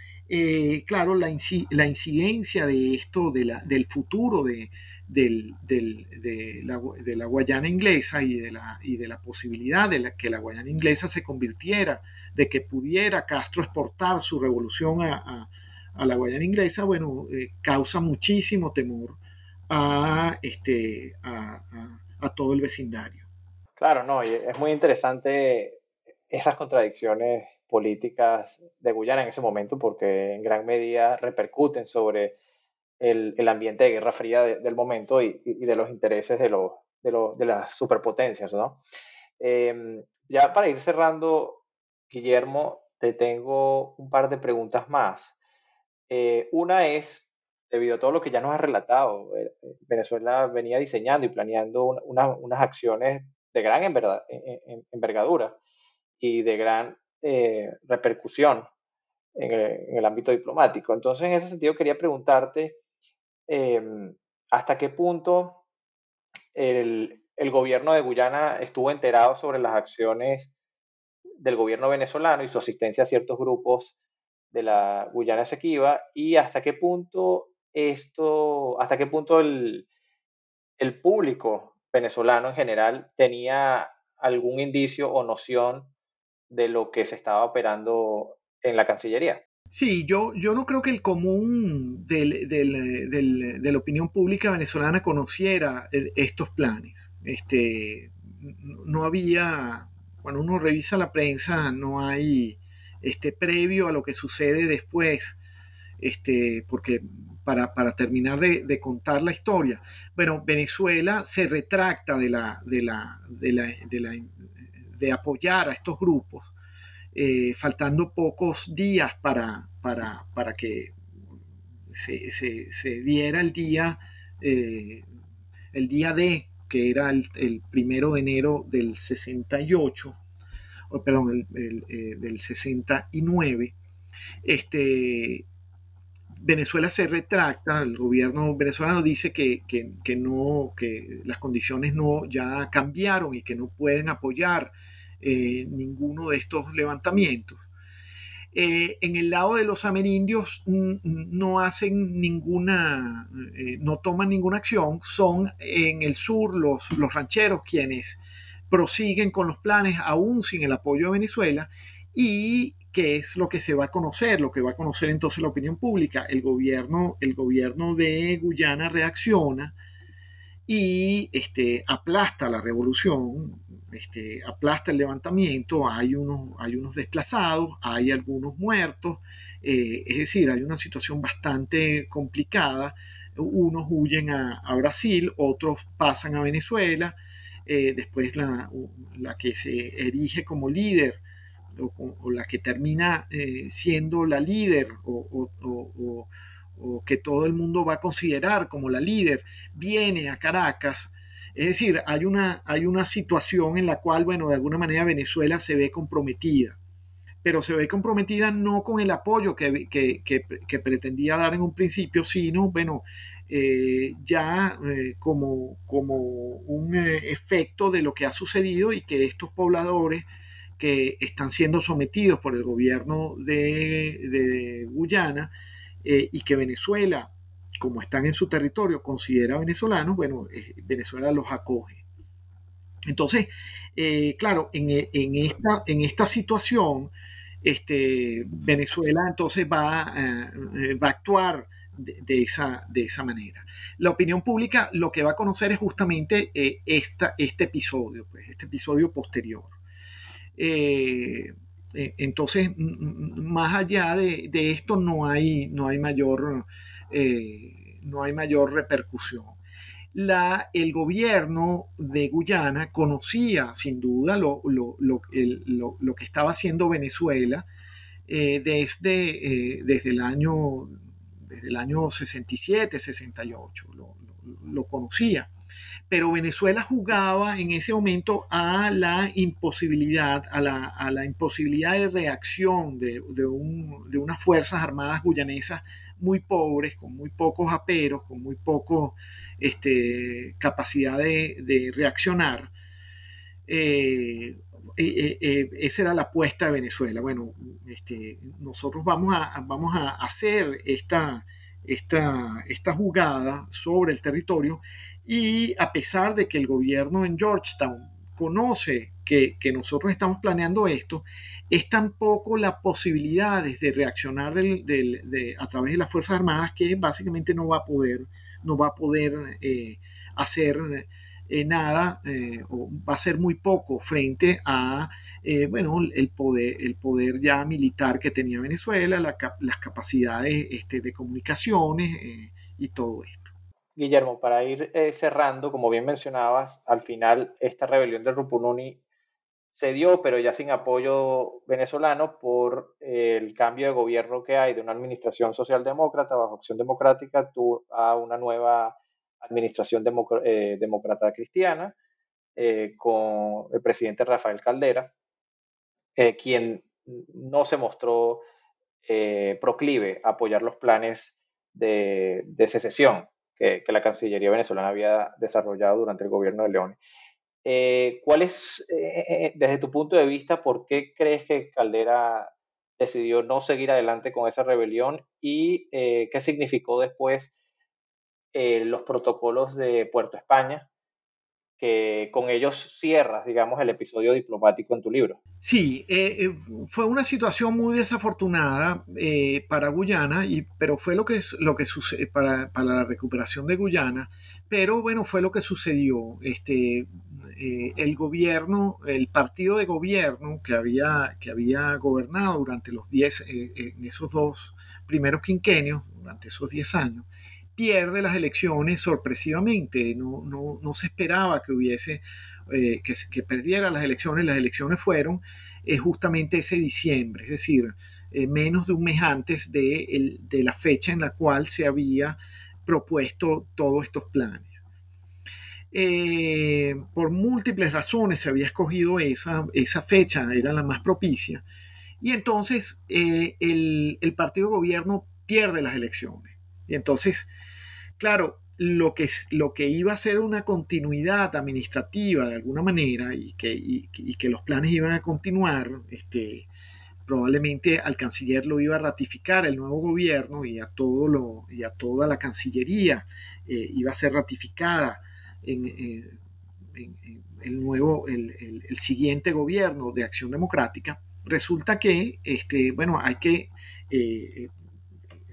claro, la, la, incidencia de esto, de la, del futuro de, del, de, la, Guayana inglesa y de la, y de la posibilidad de que la Guayana inglesa se convirtiera, de que pudiera Castro exportar su revolución a, la Guayana inglesa, bueno, eh, causa muchísimo temor a, este, a, todo el vecindario. Claro, no, y es muy interesante esas contradicciones políticas de Guyana en ese momento porque en gran medida repercuten sobre el, ambiente de Guerra Fría del momento y, de los intereses de, de, las superpotencias, ¿no? Em, ya para ir cerrando, Guillermo, te tengo un par de preguntas más. Eh, una es, debido a todo lo que ya nos has relatado, eh, Venezuela venía diseñando y planeando unas acciones de gran envergadura y de gran eh, repercusión en el, ámbito diplomático. Entonces, en ese sentido, quería preguntarte Em, hasta qué punto el, gobierno de Guyana estuvo enterado sobre las acciones del gobierno venezolano y su asistencia a ciertos grupos de la Guyana Esequiba y hasta qué punto esto, hasta qué punto el, el público venezolano en general tenía algún indicio o noción de lo que se estaba operando en la Cancillería. Sí, yo, yo no creo que el común de la opinión pública venezolana conociera eh, estos planes. Este, no había, cuando uno revisa la prensa, no hay este, previo a lo que sucede después, este, porque para, terminar de, contar la historia, bueno, Venezuela se retracta de, la, de, la, de apoyar a estos grupos eh, faltando pocos días para, para, para que se, diera el día, eh, el día D, que era el, primero de enero del 68, o perdón, el, eh, del 69, este, Venezuela se retracta, el gobierno venezolano dice que, que, no, que las condiciones no ya cambiaron y que no pueden apoyar eh, ninguno de estos levantamientos. Eh, en el lado de los amerindios no hacen ninguna, eh, no toman ninguna acción, son en el sur los, los rancheros quienes prosiguen con los planes aún sin el apoyo de Venezuela y que es lo que se va a conocer, lo que va a conocer entonces la opinión pública. El gobierno, el gobierno de Guyana reacciona y este, aplasta la revolución, este, aplasta el levantamiento, hay unos, hay unos desplazados, hay algunos muertos, eh, es decir, hay una situación bastante complicada, unos huyen a, Brasil, otros pasan a Venezuela, eh, después la, que se erige como líder o, la que termina eh, siendo la líder o, o que todo el mundo va a considerar como la líder, viene a Caracas. Es decir, hay una, hay una situación en la cual, bueno, de alguna manera Venezuela se ve comprometida, pero se ve comprometida no con el apoyo que, que, pretendía dar en un principio, sino, bueno, eh, ya eh, como, como un eh, efecto de lo que ha sucedido y que estos pobladores que están siendo sometidos por el gobierno de, Guyana eh, y que Venezuela, como están en su territorio, considera venezolanos, bueno, eh, Venezuela los acoge. Entonces, eh, claro, en, esta, en esta situación, este, Venezuela entonces va, va a actuar de, esa, de esa manera. La opinión pública lo que va a conocer es justamente esta, este episodio, pues, este episodio posterior. Entonces, más allá de, esto, no hay, no hay, mayor, eh, no hay mayor repercusión. La, el gobierno de Guyana conocía sin duda lo, que estaba haciendo Venezuela desde, desde, el año, desde el año 67, 68, lo conocía pero Venezuela jugaba en ese momento a la imposibilidad, a la, imposibilidad de reacción de, unas Fuerzas Armadas guyanesas muy pobres, con muy pocos aperos, con muy poco este, capacidad de, reaccionar. Eh, eh, eh, esa era la apuesta de Venezuela. Bueno, este, nosotros vamos a, vamos a hacer esta, esta, esta jugada sobre el territorio y a pesar de que el gobierno en Georgetown conoce que, nosotros estamos planeando esto, es tan poco las posibilidades de reaccionar a través de las Fuerzas Armadas que básicamente no va a poder, no va a poder eh, hacer eh, nada eh, o va a ser muy poco frente a bueno, el, poder, el poder ya militar que tenía Venezuela, las capacidades este, de comunicaciones y todo esto. Guillermo, para ir eh, cerrando, como bien mencionabas, al final esta rebelión del Rupununi se dio, pero ya sin apoyo venezolano por eh, el cambio de gobierno que hay de una administración socialdemócrata bajo opción democrática a una nueva administración eh, demócrata cristiana con el presidente Rafael Caldera, quien no se mostró proclive a apoyar los planes de secesión que, la Cancillería venezolana había desarrollado durante el gobierno de León. Eh, ¿Cuál es, eh, eh, desde tu punto de vista, por qué crees que Caldera decidió no seguir adelante con esa rebelión y qué significó después los protocolos de Puerto España que con ellos cierras, digamos, el episodio diplomático en tu libro. Sí, eh, eh, fue una situación muy desafortunada eh, para Guyana, y, pero fue lo que, lo que sucede para, para, la recuperación de Guyana, pero bueno, fue lo que sucedió. Este, el gobierno, el partido de gobierno que había, que había gobernado durante los 10, en esos dos primeros quinquenios, durante esos 10 años, pierde las elecciones sorpresivamente. No, no, se esperaba que hubiese, eh, que, perdiera las elecciones. Las elecciones fueron eh, justamente ese diciembre, es decir, eh, menos de un mes antes de, la fecha en la cual se había propuesto todos estos planes. por múltiples razones se había escogido esa, esa fecha, era la más propicia. Y entonces el, el partido de gobierno pierde las elecciones. Y entonces claro, lo que, lo que iba a ser una continuidad administrativa de alguna manera y que, que los planes iban a continuar, este, probablemente al canciller lo iba a ratificar el nuevo gobierno y a, todo lo, y a toda la cancillería eh, iba a ser ratificada en, el nuevo, el, siguiente gobierno de Acción Democrática, resulta que, este, bueno, hay que eh,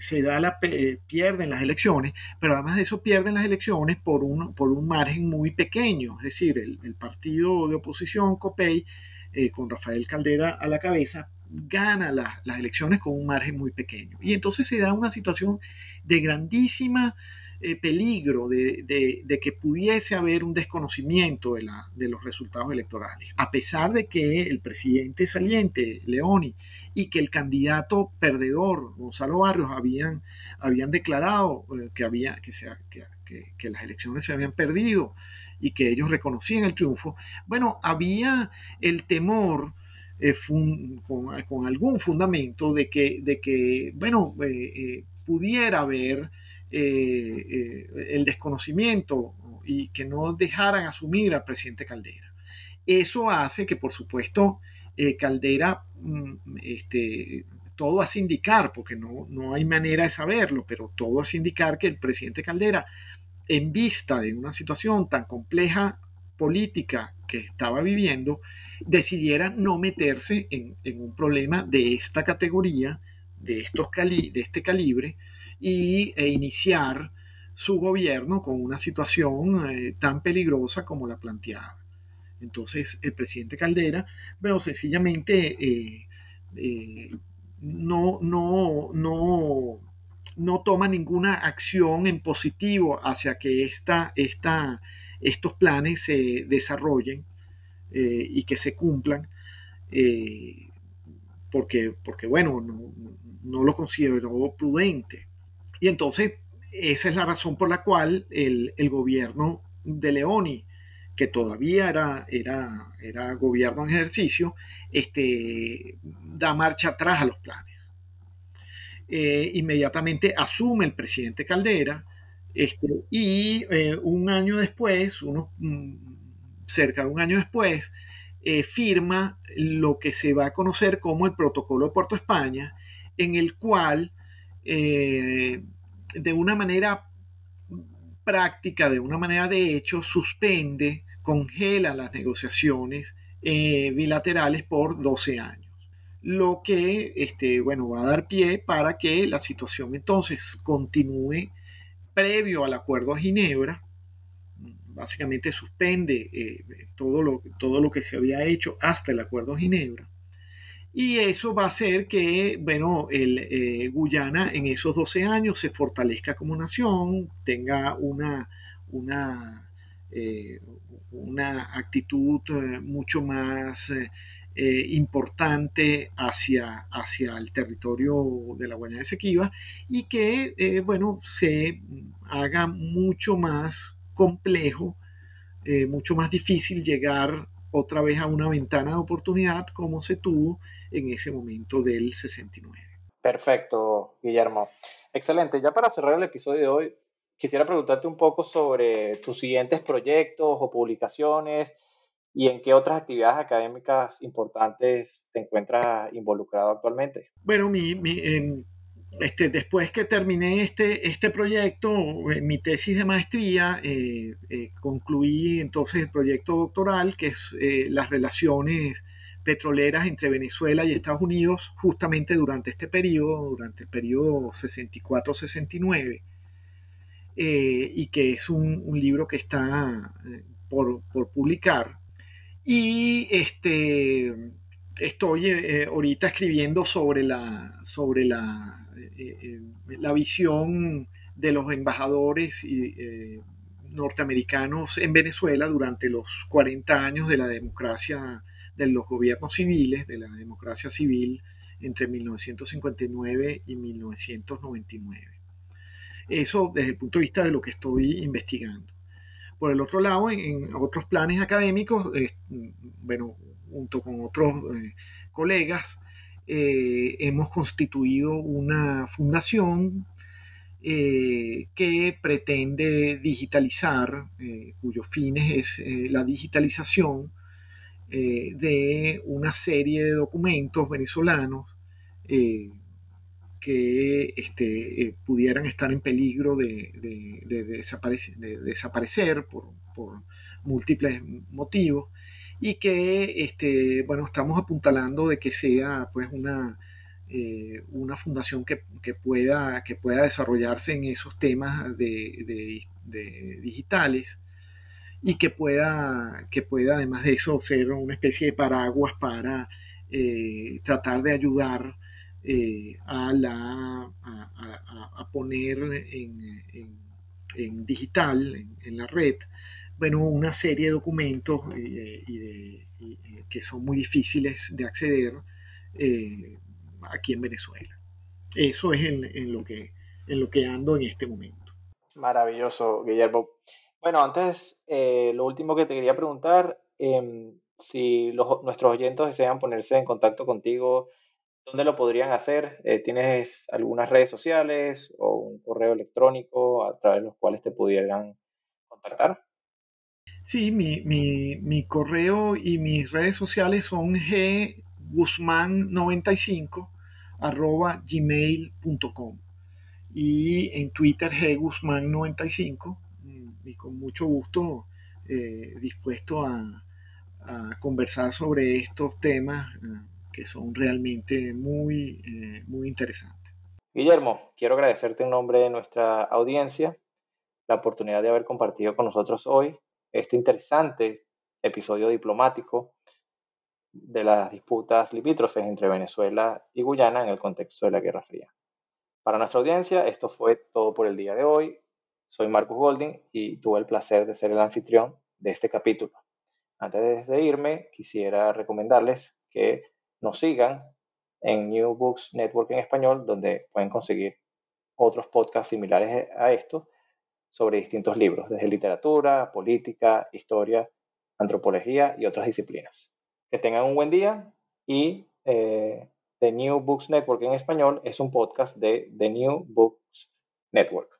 se da la, pierden las elecciones, pero además de eso pierden las elecciones por un, por un margen muy pequeño, es decir, el, partido de oposición, COPEI, eh, con Rafael Caldera a la cabeza, gana las elecciones con un margen muy pequeño. Y entonces se da una situación de grandísima eh, peligro de, que pudiese haber un desconocimiento de, los resultados electorales, a pesar de que el presidente saliente, Leoni, y que el candidato perdedor, Gonzalo Barrios, habían, declarado eh, que, las elecciones se habían perdido y que ellos reconocían el triunfo, bueno, había el temor eh, con, algún fundamento de que, de que pudiera haber eh, eh, el desconocimiento y que no dejaran asumir al presidente Caldera. Eso hace que, por supuesto, Caldera, mm, este, todo hace indicar, porque no, no hay manera de saberlo, pero todo hace indicar que el presidente Caldera, en vista de una situación tan compleja política que estaba viviendo, decidiera no meterse en, un problema de esta categoría, de, estos de este calibre, y, e iniciar su gobierno con una situación eh, tan peligrosa como la planteada. Entonces, el presidente Caldera, bueno, sencillamente eh, eh, no, no, no, no toma ninguna acción en positivo hacia que esta, esta, estos planes se desarrollen y que se cumplan, porque, porque, bueno, no, lo considero prudente. Y entonces, esa es la razón por la cual el, gobierno de Leoni, que todavía era, era, era gobierno en ejercicio, este, da marcha atrás a los planes. Eh, inmediatamente asume el presidente Caldera este, y un año después, mm, cerca de un año después, eh, firma lo que se va a conocer como el Protocolo de Puerto España, en el cual, eh, de una manera práctica, de una manera de hecho, suspende, congela las negociaciones eh, bilaterales por 12 años. Lo que, este, bueno, va a dar pie para que la situación entonces continúe previo al Acuerdo de Ginebra, básicamente suspende eh, todo, lo, todo lo que se había hecho hasta el Acuerdo de Ginebra. Y eso va a hacer que, bueno, el, eh, Guyana en esos 12 años se fortalezca como nación, tenga una, una, eh, una actitud mucho más importante hacia, hacia el territorio de la Guayana Esequiba y que, bueno, se haga mucho más complejo, eh, mucho más difícil llegar otra vez a una ventana de oportunidad como se tuvo en ese momento del 69. Perfecto, Guillermo. Excelente. Ya para cerrar el episodio de hoy, quisiera preguntarte un poco sobre tus siguientes proyectos o publicaciones y en qué otras actividades académicas importantes te encuentras involucrado actualmente. Bueno, mi, mi, este, después que terminé este, este proyecto, eh, mi tesis de maestría, eh, eh, concluí entonces el proyecto doctoral, que es las relaciones petroleras entre Venezuela y Estados Unidos, justamente durante este periodo, durante el periodo 64-69, y que es un, libro que está por, por, publicar. Y este, estoy ahorita escribiendo sobre la, sobre la eh, eh, la visión de los embajadores eh, norteamericanos en Venezuela durante los 40 años de la democracia, de los gobiernos civiles, de la democracia civil entre 1959 y 1999. Eso desde el punto de vista de lo que estoy investigando. Por el otro lado, en, otros planes académicos, bueno, junto con otros colegas, eh, hemos constituido una fundación eh, que pretende digitalizar, eh, cuyo fin es la digitalización de una serie de documentos venezolanos que este, pudieran estar en peligro de, desaparecer, por, múltiples motivos y que este, bueno, estamos apuntalando de que sea pues una, eh, una fundación que, pueda, que pueda desarrollarse en esos temas de, digitales y que pueda, que pueda además de eso ser una especie de paraguas para eh, tratar de ayudar eh, a, la, a, poner en, digital, en la red, bueno, una serie de documentos eh, que son muy difíciles de acceder aquí en Venezuela. Eso es en, lo que, en lo que ando en este momento. Maravilloso, Guillermo. Bueno, antes, lo último que te quería preguntar, em, si nuestros oyentes desean ponerse en contacto contigo, ¿dónde lo podrían hacer? ¿Tienes algunas redes sociales o un correo electrónico a través de los cuales te pudieran contactar? Sí, mi, mi, mi, correo y mis redes sociales son guzmán95 arroba gmail.com y en Twitter guzmán95 mm, y con mucho gusto eh, dispuesto a, conversar sobre estos temas eh, que son realmente muy, eh, muy interesantes. Guillermo, quiero agradecerte en nombre de nuestra audiencia la oportunidad de haber compartido con nosotros hoy este interesante episodio diplomático de las disputas limítrofes entre Venezuela y Guyana en el contexto de la Guerra Fría. Para nuestra audiencia, esto fue todo por el día de hoy. Soy Marcus Golding y tuve el placer de ser el anfitrión de este capítulo. Antes de irme, quisiera recomendarles que nos sigan en New Books Network en español, donde pueden conseguir otros podcasts similares a estos sobre distintos libros, desde literatura, política, historia, antropología y otras disciplinas. Que tengan un buen día y eh, The New Books Network en español es un podcast de The New Books Network.